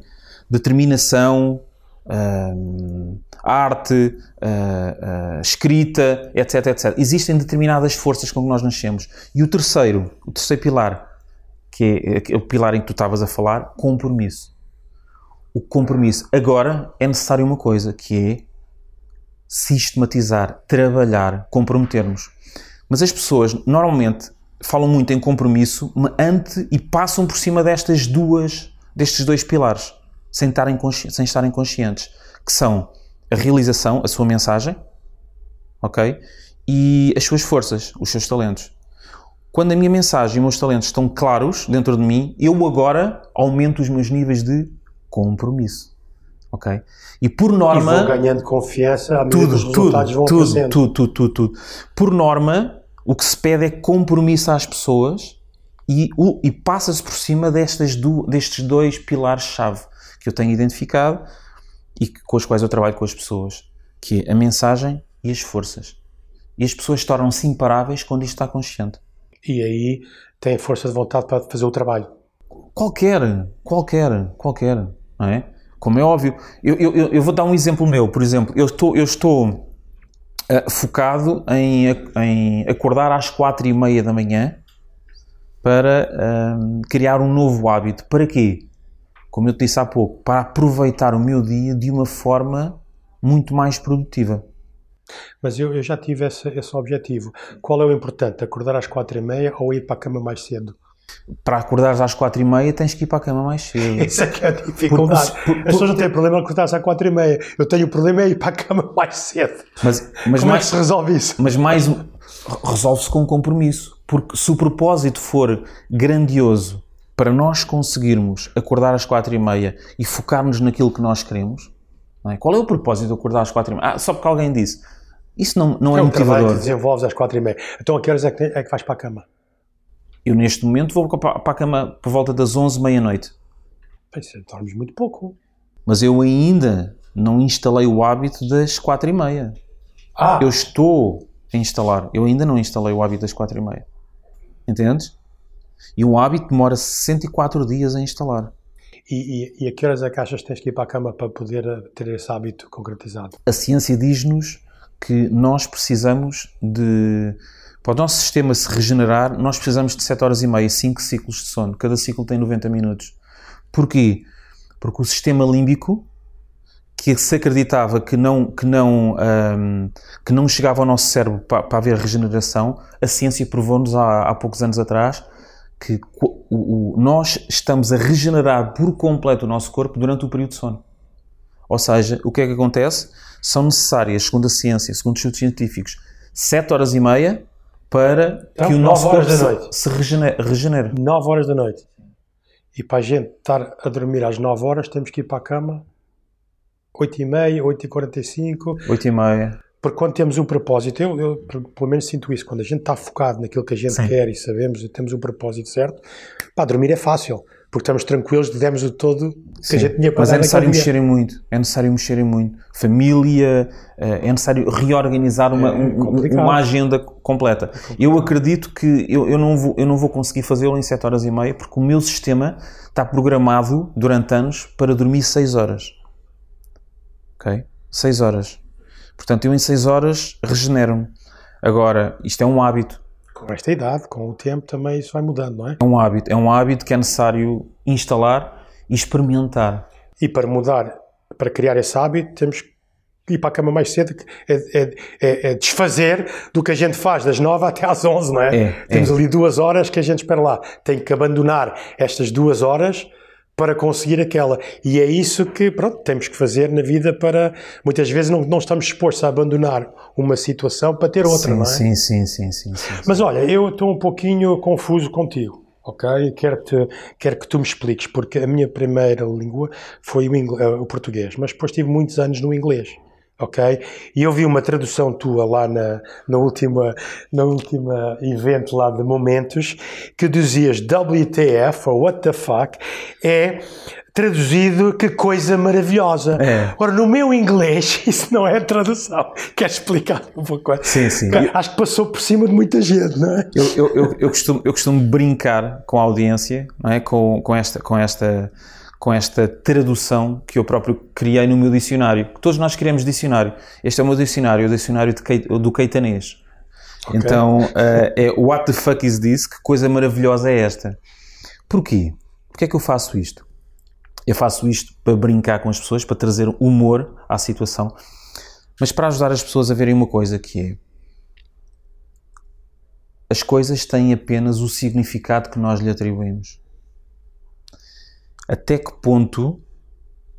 Determinação, uh, arte, uh, uh, escrita, etc, etc. Existem determinadas forças com que nós nascemos. E o terceiro, o terceiro pilar, que é, é o pilar em que tu estavas a falar, compromisso. O compromisso. Agora é necessário uma coisa, que é sistematizar, trabalhar, comprometermos. Mas as pessoas normalmente falam muito em compromisso ante e passam por cima destas duas, destes dois pilares sem estarem, sem estarem conscientes, que são a realização, a sua mensagem, ok? E as suas forças, os seus talentos. Quando a minha mensagem e os meus talentos estão claros dentro de mim, eu agora aumento os meus níveis de compromisso. Ok? E por E norma. vão ganhando confiança à medida que tudo, tudo, vão tudo, tudo, tudo, tudo, tudo. Por norma, o que se pede é compromisso às pessoas e, e passa-se por cima destes dois pilares-chave que eu tenho identificado e que- com os quais eu trabalho com as pessoas, que é a mensagem e as forças. E as pessoas tornam-se imparáveis quando isto está consciente. E aí têm força de vontade para fazer o trabalho. Qualquer, qualquer, qualquer, não é? Como é óbvio. Eu, eu, eu- vou dar um exemplo meu, por exemplo, eu estou, eu estou ah, focado em, em acordar às quatro e meia da manhã para ahm, criar um novo hábito. Para quê? Como eu te disse há pouco, para aproveitar o meu dia de uma forma muito mais produtiva. Mas eu, eu já tive esse, esse objetivo. Qual é o importante? Acordar às quatro e meia ou ir para a cama mais cedo? Para acordares às quatro e meia tens que ir para a cama mais cedo. Essa é que é a dificuldade. Por- por- As pessoas não têm problema em acordar-se às quatro e meia. Eu tenho o problema é ir para a cama mais cedo. Mas, mas Como é mais, que se resolve isso? Mas mais resolve-se com um compromisso. Porque se o propósito for grandioso para nós conseguirmos acordar às quatro e meia e focarmos naquilo que nós queremos, é? qual é o propósito de acordar às quatro e meia? Ah, só porque alguém disse. Isso não, não é, É um motivador. que desenvolves às quatro e meia. Então a que horas é que, é que vais para a cama? Eu neste momento vou para a cama por volta das 11, meia-noite. Dormes muito pouco. Mas eu ainda não instalei o hábito das quatro e meia. Ah, Eu estou a instalar. Eu ainda não instalei o hábito das quatro e meia. Entendes? E um hábito demora 64 dias a instalar. e, e, e a que horas é que achas que tens que ir para a cama para poder eh, ter esse hábito concretizado? A ciência diz-nos que nós precisamos de. Para o nosso sistema se regenerar, nós precisamos de 7 horas e meia, 5 ciclos de sono. Cada ciclo tem 90 minutos. Porquê? Porque o sistema límbico, que se acreditava que não, que não, ahm, que não chegava ao nosso cérebro para, para haver regeneração, a ciência provou-nos há, há poucos anos atrás que o, o, nós estamos a regenerar por completo o nosso corpo durante o período de sono. Ou seja, o que é que acontece? São necessárias, segundo a ciência, segundo estudos científicos, 7 horas e meia para então, que o nosso corpo se, se regenere, regenere. 9 horas da noite. E para a gente estar a dormir às 9 horas, temos que ir para a cama 8h30, 8h45. 8h30. Porque quando temos um propósito, eu, eu pelo menos sinto isso, quando a gente está focado naquilo que a gente Sim. quer e sabemos e temos um propósito certo, pá, dormir é fácil. Porque estamos tranquilos, demos o todo que Sim, a gente tinha para mas é necessário mexerem muito. É necessário mexerem muito. Família, eh, é necessário reorganizar uma, É um- um- uma agenda completa. Eu acredito que eu, eu, não vou, eu não vou conseguir fazê-lo em 7 horas e meia porque o meu sistema está programado durante anos para dormir 6 horas. Ok? 6 horas. Portanto, eu em 6 horas regenero-me. Agora, isto é um hábito. Com esta idade, com o tempo, também isso vai mudando, não é? É um hábito. É um hábito que é necessário instalar e experimentar. E para mudar, para criar esse hábito, temos que ir para a cama mais cedo, é, é- é- é desfazer do que a gente faz das 9 até às 11, não é? É, Temos é. ali duas horas que a gente espera lá. Tem que abandonar estas duas horas para conseguir aquela. E é isso que, pronto, temos que fazer na vida para... Muitas vezes não, não estamos dispostos a abandonar uma situação para ter outra, sim, não é? sim, sim, sim, sim, sim. Mas olha, eu estou um pouquinho confuso contigo, ok? Quero, -te, quero que tu me expliques, porque a minha primeira língua foi o, ingle- eh, o português, mas depois tive muitos anos no inglês, ok? E eu vi uma tradução tua lá na, na, última, na última evento lá de Momentos, que dizias WTF, ou What the fuck, é traduzido que coisa maravilhosa. É. Ora, no meu inglês, isso não é tradução. Queres explicar um pouco? Sim, sim. Acho que passou por cima de muita gente, não é? Eu, eu, eu, eu costumo, eu costumo brincar com a audiência, não é? com, com, esta, com, esta, com esta tradução que eu próprio criei no meu dicionário. Todos nós criamos dicionário. Este é o meu dicionário, o dicionário do Caetanês. Então, eh, é What the fuck is this? Que coisa maravilhosa é esta? Porquê? Porquê é que eu faço isto? Eu faço isto para brincar com as pessoas, para trazer humor à situação, mas para ajudar as pessoas a verem uma coisa que é as coisas têm apenas o significado que nós lhe atribuímos. Até que ponto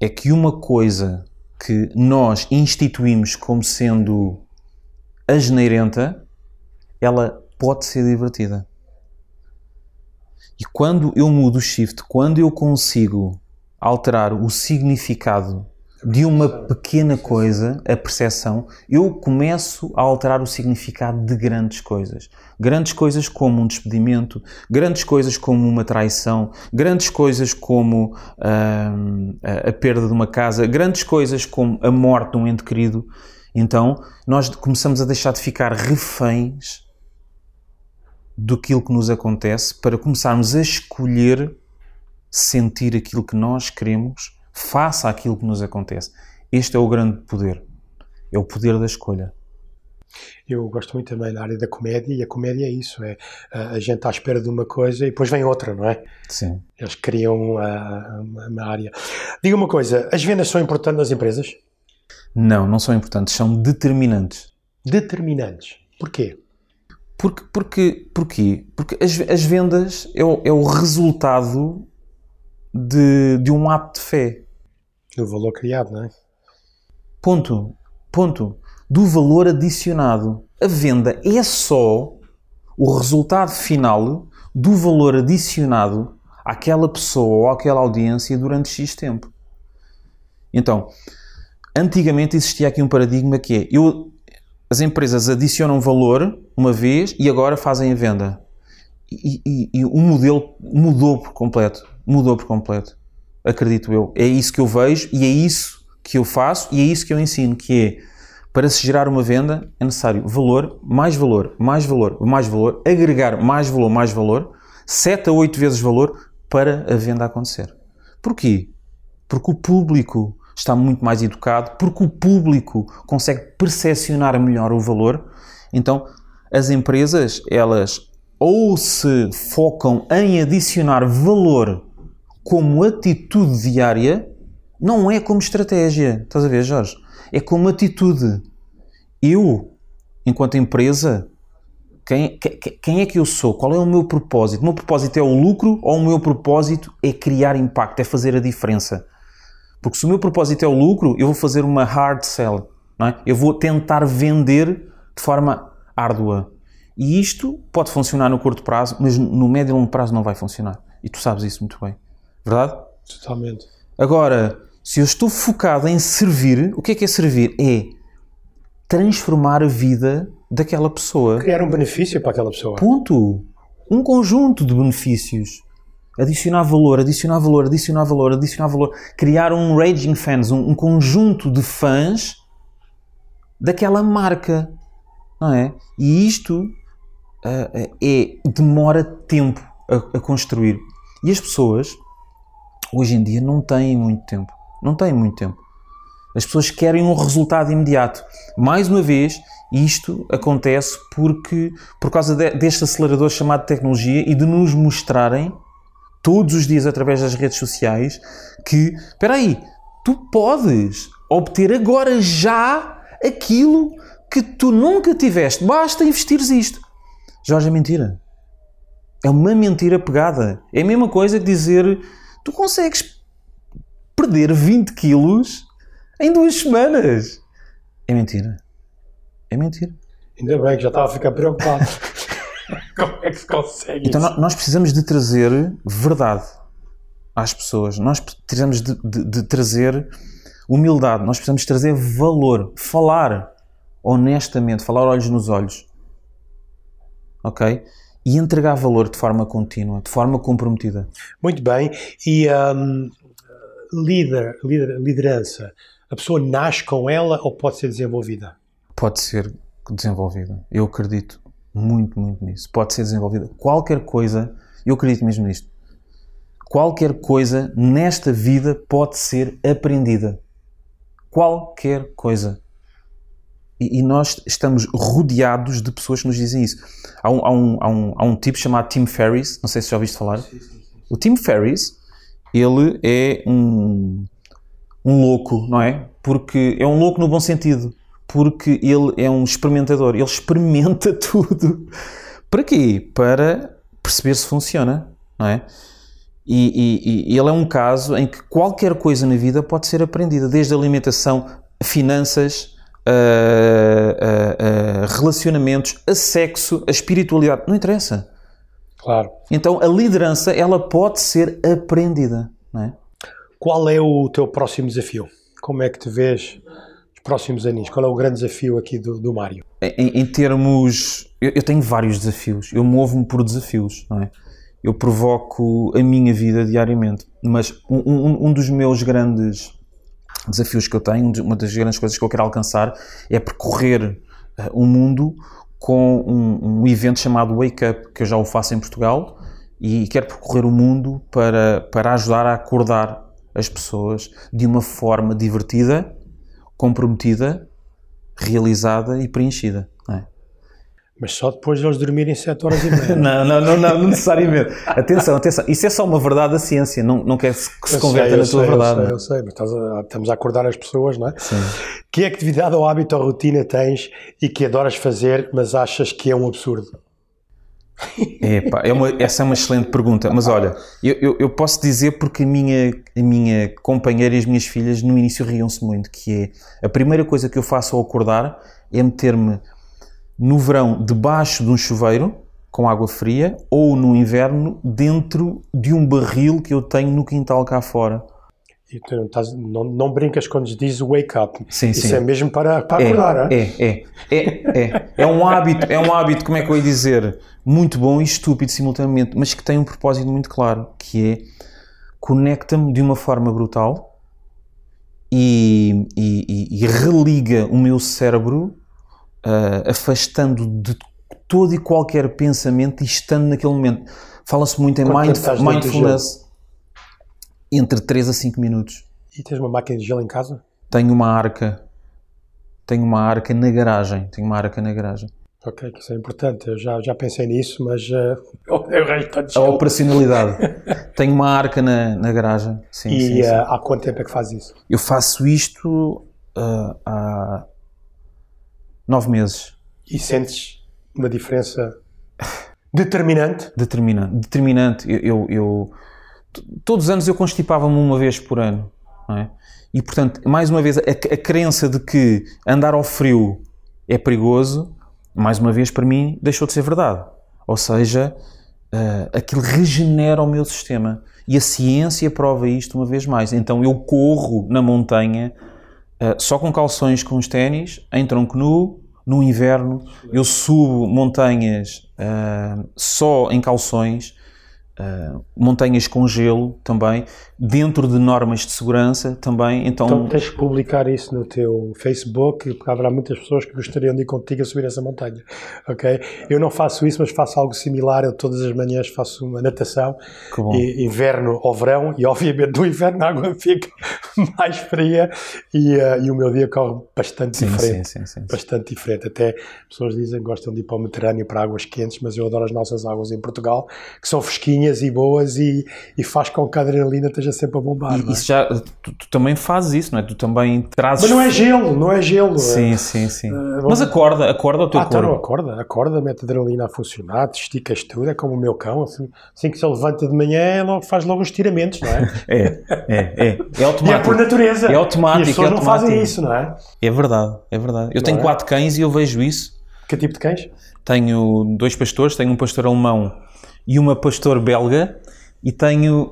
é que uma coisa que nós instituímos como sendo asneirenta, ela pode ser divertida. E quando eu mudo o shift, quando eu consigo alterar o significado de uma pequena coisa, a percepção, eu começo a alterar o significado de grandes coisas. Grandes coisas como um despedimento, grandes coisas como uma traição, grandes coisas como hum, a, perda de uma casa, grandes coisas como a morte de um ente querido. Então, nós começamos a deixar de ficar reféns do que nos acontece para começarmos a escolher sentir aquilo que nós queremos face àquilo que nos acontece. Este é o grande poder. É o poder da escolha. Eu gosto muito também da área da comédia e a comédia é isso, é a gente está à espera de uma coisa e depois vem outra, não é? Sim. Eles criam uma, uma área. Diga uma coisa, as vendas são importantes nas empresas? Não, não são importantes, são determinantes. Determinantes. Porquê? Porque, porque, porquê? Porque as, as vendas é o, é o resultado de, de um ato de fé. Do valor criado, não é? Ponto. Ponto. Do valor adicionado. A venda é só o resultado final do valor adicionado àquela pessoa ou àquela audiência durante X tempo. Então, antigamente existia aqui um paradigma que é eu, as empresas adicionam valor uma vez e agora fazem a venda. E, e, e o modelo mudou por completo. Mudou por completo acredito eu. É isso que eu vejo e é isso que eu faço e é isso que eu ensino, que é para se gerar uma venda é necessário valor, mais valor, mais valor, mais valor, agregar mais valor, mais valor, 7 a 8 vezes valor para a venda acontecer. Porquê? Porque o público está muito mais educado, porque o público consegue percepcionar melhor o valor. Então, as empresas, elas ou se focam em adicionar valor como atitude diária, não é como estratégia. Estás a ver, Jorge? É como atitude. Eu, enquanto empresa, quem, quem é que eu sou? Qual é o meu propósito? O meu propósito é o lucro ou o meu propósito é criar impacto, é fazer a diferença? Porque se o meu propósito é o lucro, eu vou fazer uma hard sell. Não é? Eu vou tentar vender de forma árdua. E isto pode funcionar no curto prazo, mas no médio e longo prazo não vai funcionar. E tu sabes isso muito bem. Verdade? Totalmente. Agora, se eu estou focado em servir, o que é que é servir? É transformar a vida daquela pessoa. Criar um benefício para aquela pessoa. Ponto. Um conjunto de benefícios. Adicionar valor, adicionar valor, adicionar valor, adicionar valor. Criar um raging fans, um, um conjunto de fãs daquela marca. Não é? E isto uh, é, demora tempo a, a construir. E as pessoas hoje em dia não têm muito tempo. Não têm muito tempo. As pessoas querem um resultado imediato. Mais uma vez, isto acontece porque por causa de, deste acelerador chamado tecnologia e de nos mostrarem todos os dias através das redes sociais que, espera aí, tu podes obter agora já aquilo que tu nunca tiveste. Basta investires isto. Jorge, é mentira. É uma mentira pegada. É a mesma coisa que dizer tu consegues perder 20 quilos em duas semanas. É mentira. É mentira. Ainda bem que já estava a ficar preocupado. Como é que se consegue Então isso? nós precisamos de trazer verdade às pessoas. Nós precisamos de, de, de trazer humildade. Nós precisamos trazer valor. Falar honestamente. Falar olhos nos olhos. Ok? E entregar valor de forma contínua, de forma comprometida. Muito bem. E um, líder, líder, liderança, a pessoa nasce com ela ou pode ser desenvolvida? Pode ser desenvolvida. Eu acredito muito, muito nisso. Pode ser desenvolvida. Qualquer coisa, eu acredito mesmo nisto. Qualquer coisa nesta vida pode ser aprendida. Qualquer coisa. E, e, nós estamos rodeados de pessoas que nos dizem isso. Há um, há um, há um, há um tipo chamado Tim Ferriss, não sei se já ouviste falar. Sim, sim, sim. O Tim Ferriss, ele é um, um louco, não é? Porque é um louco no bom sentido. Porque ele é um experimentador. Ele experimenta tudo. Para quê? Para perceber se funciona, não é? E, e, e, ele é um caso em que qualquer coisa na vida pode ser aprendida, desde a alimentação, finanças, a, a, a relacionamentos, a sexo, a espiritualidade. Não interessa. Claro. Então a liderança ela pode ser aprendida, não é? Qual é o teu próximo desafio? como é que te vês nos próximos anos? Qual é o grande desafio aqui do, do Mário? Em, em termos. Eu, eu, tenho vários desafios. Eu movo-me por desafios, não é? Eu provoco a minha vida diariamente. Mas um, um, um dos meus grandes desafios que eu tenho, uma das grandes coisas que eu quero alcançar é percorrer uh, o mundo com um, um, evento chamado Wake Up, que eu já o faço em Portugal e quero percorrer o mundo para, para ajudar a acordar as pessoas de uma forma divertida, comprometida, realizada e preenchida. Mas só depois de eles dormirem 7 horas e meia. não, não, não, não, necessariamente. Atenção, atenção. Isso é só uma verdade da ciência. Não, não quer que se converta na tua verdade. Eu sei, eu sei, mas a, estamos a acordar as pessoas, não é? Sim. Que atividade ou hábito ou rotina tens e que adoras fazer, mas achas que é um absurdo? Epa, é uma, essa é uma excelente pergunta, mas olha, eu, eu, eu, posso dizer porque a minha, a minha companheira e as minhas filhas no início riam-se muito, que é a primeira coisa que eu faço ao acordar é meter-me no verão debaixo de um chuveiro com água fria ou no inverno dentro de um barril que eu tenho no quintal cá fora. E tu não, estás, não, não, brincas quando diz wake up. Sim, Isso sim. é mesmo para, para é, acordar, é, é, é, é, é. um hábito, é um hábito, como é que eu ia dizer, muito bom e estúpido simultaneamente, mas que tem um propósito muito claro, que é conecta-me de uma forma brutal e, e, e religa o meu cérebro uh, afastando de todo e qualquer pensamento e estando naquele momento. Fala-se muito em mindf mindfulness entre 3 a 5 minutos. E tens uma máquina de gelo em casa? Tenho uma arca. Tenho uma arca na garagem. Tenho uma arca na garagem. Ok, que isso é importante. Eu já, já pensei nisso, mas uh, resto está A operacionalidade. Tenho uma arca na, na garagem. Sim, e sim, sim. Uh, há quanto tempo é que faz isso? Eu faço isto uh, há nove meses. E sentes uma diferença determinante? Determinante. Determinante. Eu, eu, eu todos os anos eu constipava-me uma vez por ano. É? E, portanto, mais uma vez, a, a crença de que andar ao frio é perigoso, mais uma vez, para mim, deixou de ser verdade. Ou seja, uh, aquilo regenera o meu sistema. E a ciência prova isto uma vez mais. Então, eu corro na montanha uh, só com calções com os ténis, em tronco nu, no inverno. Eu subo montanhas uh, só em calções Uh, montanhas com gelo também, dentro de normas de segurança também. Então, então tens que publicar isso no teu Facebook, porque haverá muitas pessoas que gostariam de ir contigo a subir essa montanha. Ok? Eu não faço isso, mas faço algo similar. Eu todas as manhãs faço uma natação, e, inverno ou verão, e obviamente no inverno a água fica mais fria e, uh, e o meu dia corre bastante sim, diferente. Sim, sim, bastante diferente. Até pessoas dizem que gostam de ir para o Mediterrâneo para águas quentes, mas eu adoro as nossas águas em Portugal, que são fresquinhas e boas e, e faz com que a adrenalina esteja sempre a bombar. E, é? isso já, tu, tu, também fazes isso, não é? Tu também trazes. Mas não é gelo, não é gelo. Sim, é. sim, sim. Uh, Mas acorda, acorda o teu ah, corpo. Então, acorda, acorda, mete a adrenalina a funcionar, te esticas tudo, é como o meu cão, assim, assim que se levanta de manhã, logo, faz logo os tiramentos, não é? é, é, é. É automático. E é por natureza. É automático. E as pessoas é não fazem isso, não é? É verdade, é verdade. Eu não tenho é? quatro cães e eu vejo isso. Que tipo de cães? Tenho dois pastores, tenho um pastor alemão e uma pastor belga e tenho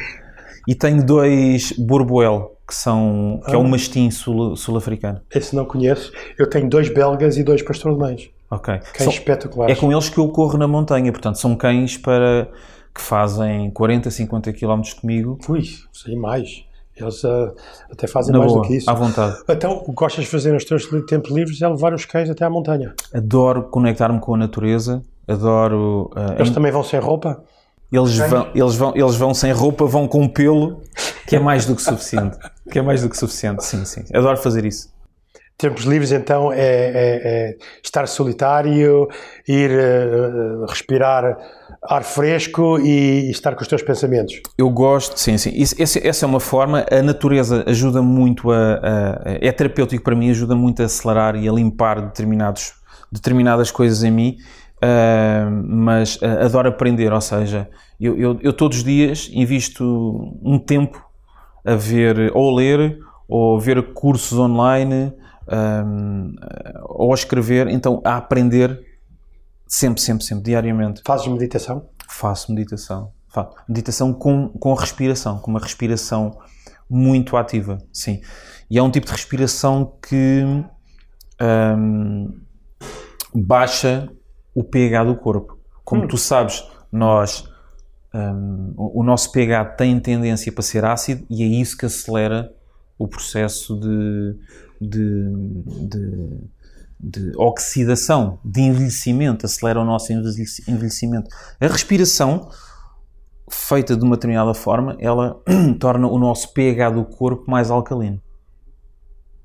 e tenho dois Borboel que são que ah. é um mastim sul-africano. Sul Esse não conheço. Eu tenho dois belgas e dois pastor alemães. Ok. Cães são, espetaculares. É com eles que eu corro na montanha, portanto são cães para que fazem 40, 50 km comigo. Ui, sei mais. Eles uh, até fazem na mais boa, do que isso. À vontade. Então, o que gostas de fazer nos teus tempos livres é levar os cães até à montanha. Adoro conectar-me com a natureza, adoro. Uh, Eles também vão sem roupa? Eles vão, eles, vão, eles vão sem roupa, vão com pelo, que é mais do que suficiente. Que é mais do que suficiente, sim, sim. Adoro fazer isso. Tempos livres, então, é, é, é estar solitário, ir uh, respirar ar fresco e, e, estar com os teus pensamentos. Eu gosto, sim, sim. Isso, essa, essa é uma forma. A natureza ajuda muito a, a, É terapêutico para mim, ajuda muito a acelerar e a limpar determinados, determinadas coisas em mim. Uh, mas uh, adoro aprender, ou seja, eu, eu, eu, todos os dias invisto um tempo a ver, ou ler, ou ver cursos online, um, ou a escrever, então a aprender sempre, sempre, sempre, diariamente. Fazes meditação? Faço meditação. Faço. Meditação com, com a respiração, com uma respiração muito ativa, sim. E é um tipo de respiração que hum, baixa o pH do corpo. Como hum. tu sabes, nós um, o nosso pH tem tendência para ser ácido e é isso que acelera o processo de, de, de, de oxidação, de envelhecimento, acelera o nosso envelhecimento. A respiração, feita de uma determinada forma, ela torna o nosso pH do corpo mais alcalino.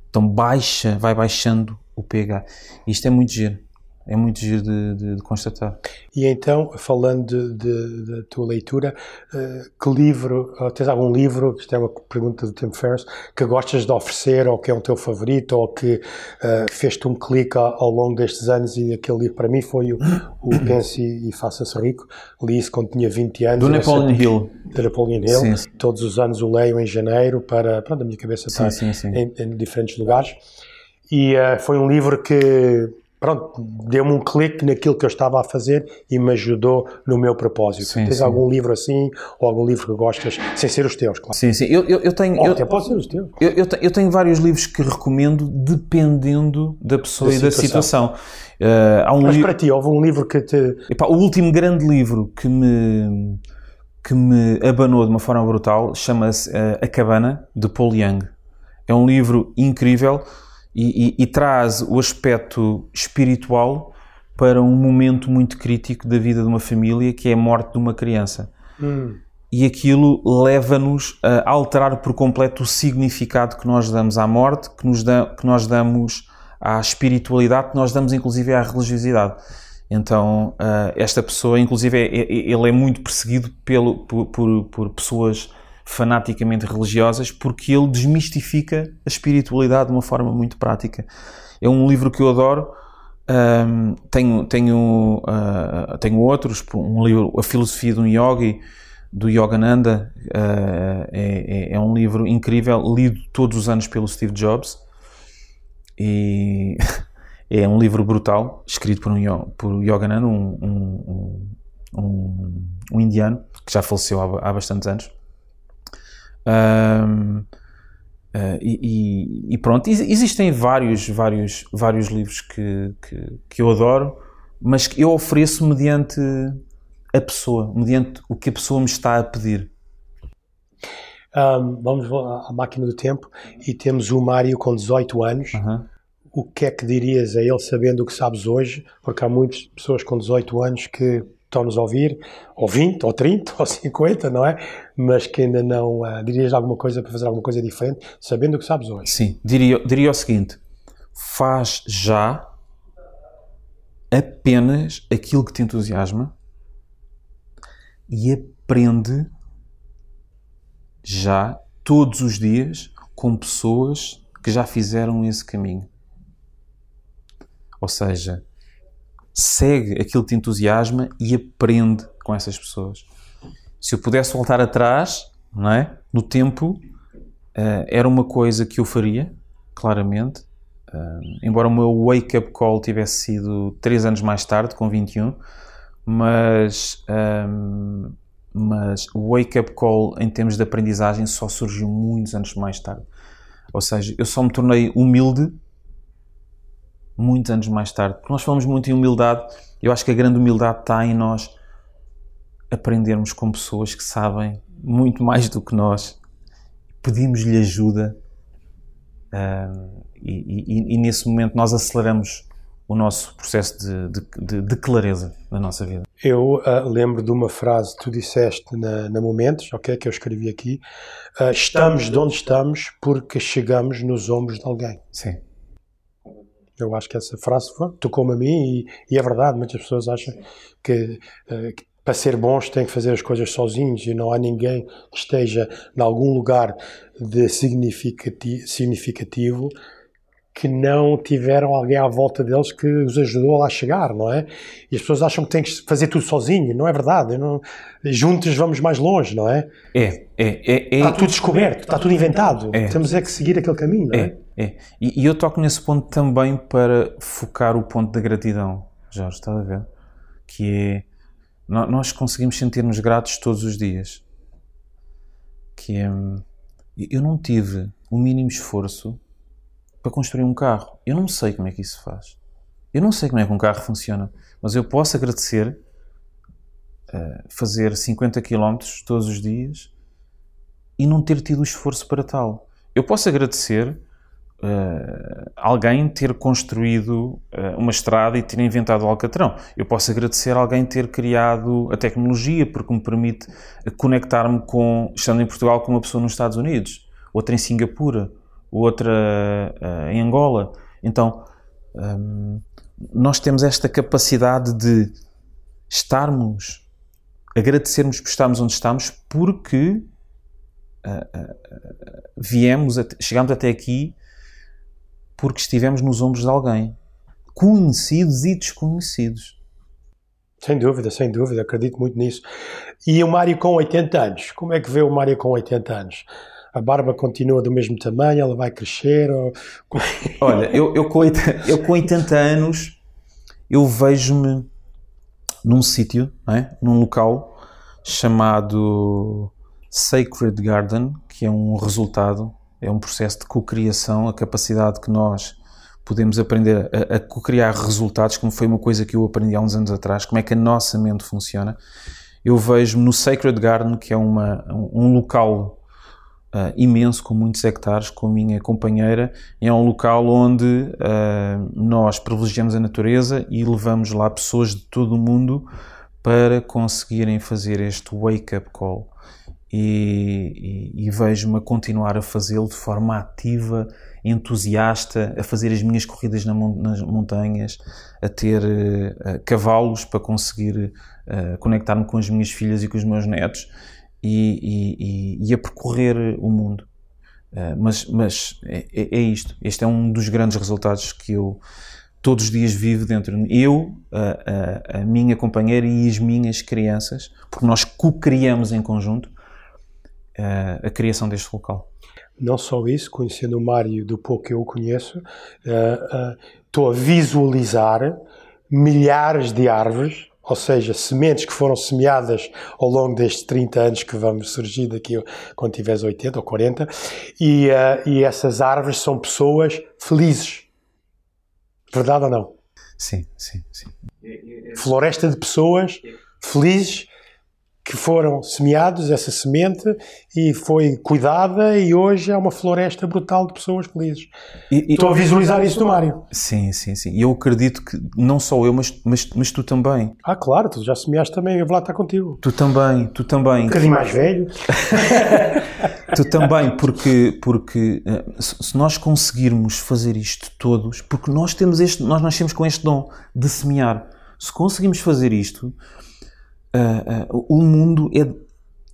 Então baixa, vai baixando o pH. Isto é muito giro é muito giro de, de, de, constatar. E então, falando da tua leitura, uh, que livro, uh, tens algum livro, isto é uma pergunta do Tim Ferriss, que gostas de oferecer, ou que é o teu favorito, ou que uh, fez-te um clique ao, ao, longo destes anos, e aquele livro para mim foi o, o Pense e Faça-se Rico, li isso quando tinha 20 anos. Do Napoleon Hill. Do Napoleon Hill, sim, sim. todos os anos o leio em janeiro, para, pronto, a minha cabeça está sim, em, em, diferentes lugares. E uh, foi um livro que pronto, deu-me um clique naquilo que eu estava a fazer e me ajudou no meu propósito. Sim, Tens sim. algum livro assim, ou algum livro que gostas, sem ser os teus, claro? Sim, sim. Eu, eu, eu tenho. Ou até pode ser os teus. Eu, eu, eu, tenho vários livros que recomendo dependendo da pessoa da e situação. da situação. Uh, um Mas li... para ti, houve um livro que te. Epá, o último grande livro que me. que me abanou de uma forma brutal chama-se uh, A Cabana, de Paul Young. É um livro incrível e, e, e traz o aspecto espiritual para um momento muito crítico da vida de uma família, que é a morte de uma criança. Hum. E aquilo leva-nos a alterar por completo o significado que nós damos à morte, que, nos da, que nós damos à espiritualidade, que nós damos inclusive à religiosidade. Então, uh, esta pessoa, inclusive, é, é, ele é muito perseguido pelo, por, por, por pessoas fanaticamente religiosas, porque ele desmistifica a espiritualidade de uma forma muito prática. É um livro que eu adoro. Um, tenho, tenho, uh, tenho outros, um livro, A Filosofia de um Yogi, do Yogananda, uh, é, é, um livro incrível, lido todos os anos pelo Steve Jobs. E é um livro brutal, escrito por, um, por Yogananda, um, um, um, um indiano, que já faleceu há, há bastantes anos. Um, uh, ah, e, e, pronto, existem vários, vários, vários livros que, que, que, eu adoro, mas que eu ofereço mediante a pessoa, mediante o que a pessoa me está a pedir. Um, vamos à máquina do tempo e temos o Mário com 18 anos. Uhum. O que é que dirias a ele sabendo o que sabes hoje? Porque há muitas pessoas com 18 anos que estão-nos a ouvir, ou 20, ou 30, ou 50, não é? Mas que ainda não uh, dirias alguma coisa para fazer alguma coisa diferente, sabendo o que sabes hoje. Sim, diria, diria o seguinte: faz já apenas aquilo que te entusiasma e aprende já todos os dias com pessoas que já fizeram esse caminho. Ou seja, segue aquilo que te entusiasma e aprende com essas pessoas. Se eu pudesse voltar atrás, não é? No tempo, uh, era uma coisa que eu faria, claramente. Uh, embora o meu wake-up call tivesse sido 3 anos mais tarde, com 21, mas, um, mas o wake-up call em termos de aprendizagem só surgiu muitos anos mais tarde. Ou seja, eu só me tornei humilde muitos anos mais tarde. Porque nós falamos muito em humildade, eu acho que a grande humildade está em nós aprendermos com pessoas que sabem muito mais do que nós, pedimos-lhe ajuda uh, e, e, e, nesse momento nós aceleramos o nosso processo de, de, de, de clareza na nossa vida. Eu uh, lembro de uma frase que tu disseste na, na Momentos, ok, que eu escrevi aqui. Uh, estamos de onde estamos porque chegamos nos ombros de alguém. Sim. Eu acho que essa frase tocou-me a mim e, e, é verdade. Muitas pessoas acham que, uh, que, para ser bons têm que fazer as coisas sozinhos e não há ninguém que esteja em algum lugar de significativo, significativo que não tiveram alguém à volta deles que os ajudou a lá chegar, não é? E as pessoas acham que têm que fazer tudo sozinho, não é verdade? Não, juntos vamos mais longe, não é? É, é, é. é está tudo descoberto, está tudo inventado. É. Temos é que seguir aquele caminho, não é? É. É. E, e, eu toco nesse ponto também para focar o ponto da gratidão, Jorge, está a ver? Que é. Nós conseguimos sentir-nos gratos todos os dias. Que é. Eu não tive o mínimo esforço para construir um carro. Eu não sei como é que isso faz. Eu não sei como é que um carro funciona, mas eu posso agradecer uh, fazer 50 km todos os dias e não ter tido o esforço para tal. Eu posso agradecer uh, alguém ter construído uh, uma estrada e ter inventado o Alcatrão. Eu posso agradecer alguém ter criado a tecnologia porque me permite conectar-me com, estando em Portugal, com uma pessoa nos Estados Unidos, outra em Singapura, outra uh, em Angola. Então, um, nós temos esta capacidade de estarmos, agradecermos por estarmos onde estamos, porque viemos, chegamos até aqui porque estivemos nos ombros de alguém, conhecidos e desconhecidos. Sem dúvida, sem dúvida, acredito muito nisso. E o Mário com 80 anos, como é que vê o Mário com 80 anos? A barba continua do mesmo tamanho, ela vai crescer? Ou... Olha, eu, eu, com 80, eu com 80 anos, eu vejo-me num sítio, é? num local chamado Sacred Garden, que é um resultado é um processo de cocriação, a capacidade que nós podemos aprender a, a cocriar resultados, como foi uma coisa que eu aprendi há uns anos atrás, como é que a nossa mente funciona. Eu vejo no Sacred Garden, que é uma, um local uh, imenso, com muitos hectares, com a minha companheira, é um local onde uh, nós privilegiamos a natureza e levamos lá pessoas de todo o mundo para conseguirem fazer este wake-up call e, e, e vejo-me a continuar a fazê-lo de forma ativa, entusiasta, a fazer as minhas corridas na, nas montanhas, a ter uh, cavalos para conseguir uh, conectar-me com as minhas filhas e com os meus netos e, e a percorrer o mundo. Uh, mas mas é, é, é, isto. Este é um dos grandes resultados que eu todos os dias vivo dentro. Eu, a, a, a minha companheira e as minhas crianças, porque nós co-criamos em conjunto a criação deste local. Não só isso, conhecendo o Mário do pouco que eu o conheço, estou uh, uh, a visualizar milhares de árvores, ou seja, sementes que foram semeadas ao longo destes 30 anos que vamos surgir daqui quando tiveres 80 ou 40, e, e essas árvores são pessoas felizes. Verdade ou não? Sim, sim, sim. Floresta de pessoas felizes que foram semeados, essa semente, e foi cuidada, e hoje é uma floresta brutal de pessoas felizes. E, e, Estou a visualizar isso do Mário. Sim, sim, sim. E eu acredito que não só eu, mas, mas, mas tu também. Ah, claro, tu já semeaste também, eu vou lá estar contigo. Tu também, tu também. Um bocadinho mais velho. tu também, porque, porque eh, se nós conseguirmos fazer isto todos, porque nós temos este, nós nascemos com este dom de semear. Se conseguimos fazer isto, uh, uh, o mundo é,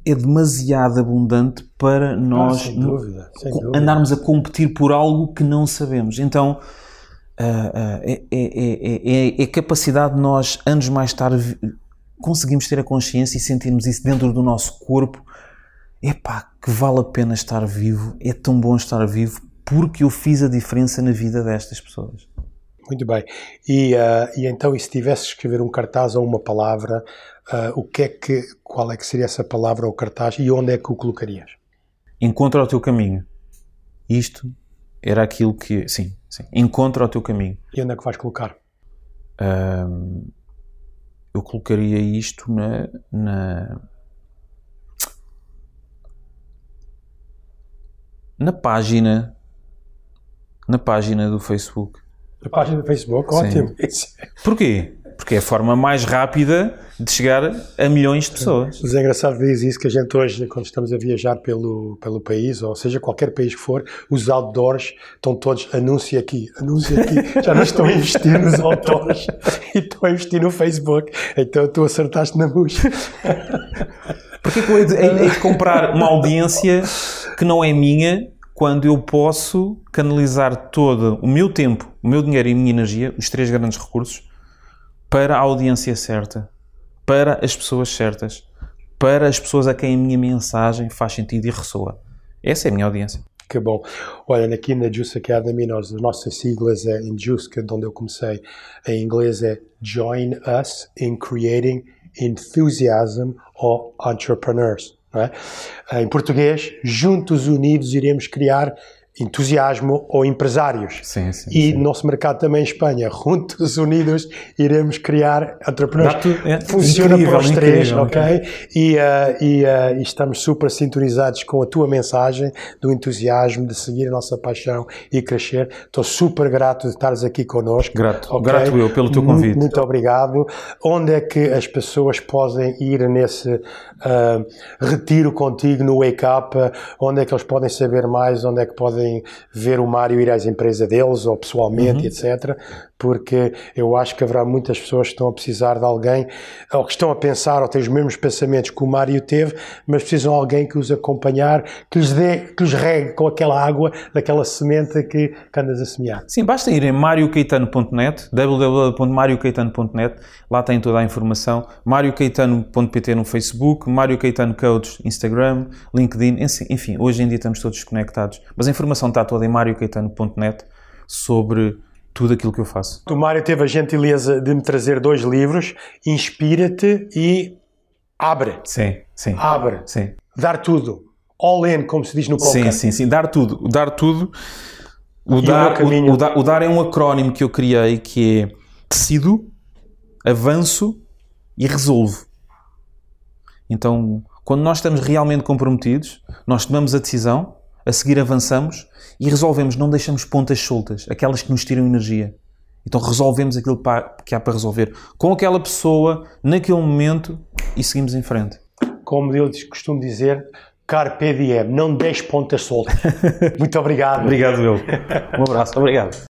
é demasiado abundante para nós ah, sem dúvida, sem dúvida. andarmos a competir por algo que não sabemos. Então, é, é, é, é, capacidade de nós, anos mais tarde, conseguimos ter a consciência e sentirmos isso dentro do nosso corpo. Epá, que vale a pena estar vivo, é tão bom estar vivo porque eu fiz a diferença na vida destas pessoas. Muito bem. E, uh, e então, e se tivesse escrever um cartaz ou uma palavra, uh, o que é que, qual é que seria essa palavra ou cartaz e onde é que o colocarias? Encontra o teu caminho. Isto era aquilo que, sim, sim. Encontra o teu caminho. E onde é que vais colocar? Uh, eu colocaria isto na, na na página na página do Facebook a página do Facebook, ótimo. Porquê? Porque é a forma mais rápida de chegar a milhões de pessoas. Mas é engraçado dizer isso que a gente hoje, quando estamos a viajar pelo, pelo país, ou seja, qualquer país que for, os outdoors estão todos, anúncio aqui, anúncio aqui. Já não estão a investir nos outdoors e estão a investir no Facebook. Então tu acertaste na bucha. Porquê que eu hei de, hei de comprar uma audiência que não é minha quando eu posso canalizar todo o meu tempo, o meu dinheiro e a minha energia, os três grandes recursos, para a audiência certa, para as pessoas certas, para as pessoas a quem a minha mensagem faz sentido e ressoa. Essa é a minha audiência. Que bom. Olha, aqui na Juice Academy, nós, as nossas siglas é em Juice, que é de onde eu comecei, em inglês é Join Us in Creating Enthusiasm or Entrepreneurs é? Em português, juntos unidos iremos criar entusiasmo ou empresários. Sim, sim, e sim. nosso mercado também em Espanha, juntos unidos iremos criar entrepreneurs. É Funciona incrível, para os três, incrível, ok? E, eh, e, e estamos super sintonizados com a tua mensagem do entusiasmo, de seguir a nossa paixão e crescer. Estou super grato de estares aqui connosco. Grato. ok? Grato eu pelo teu Muito- convite. Muito obrigado. Onde é que as pessoas podem ir nesse ah, retiro contigo no Wake Up? Onde é que eles podem saber mais? Onde é que podem ver o Mário ir às empresas deles ou pessoalmente, Uhum. etc. Porque eu acho que haverá muitas pessoas que estão a precisar de alguém ou que estão a pensar ou têm os mesmos pensamentos que o Mário teve, mas precisam de alguém que os acompanhar, que lhes dê, que lhes regue com aquela água daquela semente que, que andas a semear. Sim, basta ir em mariocaetano.net, www.mariocaetano.net, lá tem toda a informação. mariocaetano.pt no Facebook, Mário Caetano Instagram, LinkedIn, enfim, enfim, hoje em dia estamos todos conectados. Mas a informação está toda em mariocaetano.net sobre tudo aquilo que eu faço. O Mário teve a gentileza de me trazer dois livros, Inspira-te e Abre. Sim, sim. Abre. Sim. Dar tudo. All in, como se diz no Sim, poker. sim, sim. Dar tudo. O dar tudo. O dar, o, o o dar é um acrónimo que eu criei que é decido, avanço e resolvo. Então, quando nós estamos realmente comprometidos, nós tomamos a decisão, a seguir avançamos e resolvemos, não deixamos pontas soltas, aquelas que nos tiram energia. Então resolvemos aquilo que há para resolver com aquela pessoa, naquele momento e seguimos em frente. Como eu costumo dizer, Carpe diem, não deixe pontas soltas. Muito obrigado. Obrigado, eu. Um abraço, obrigado.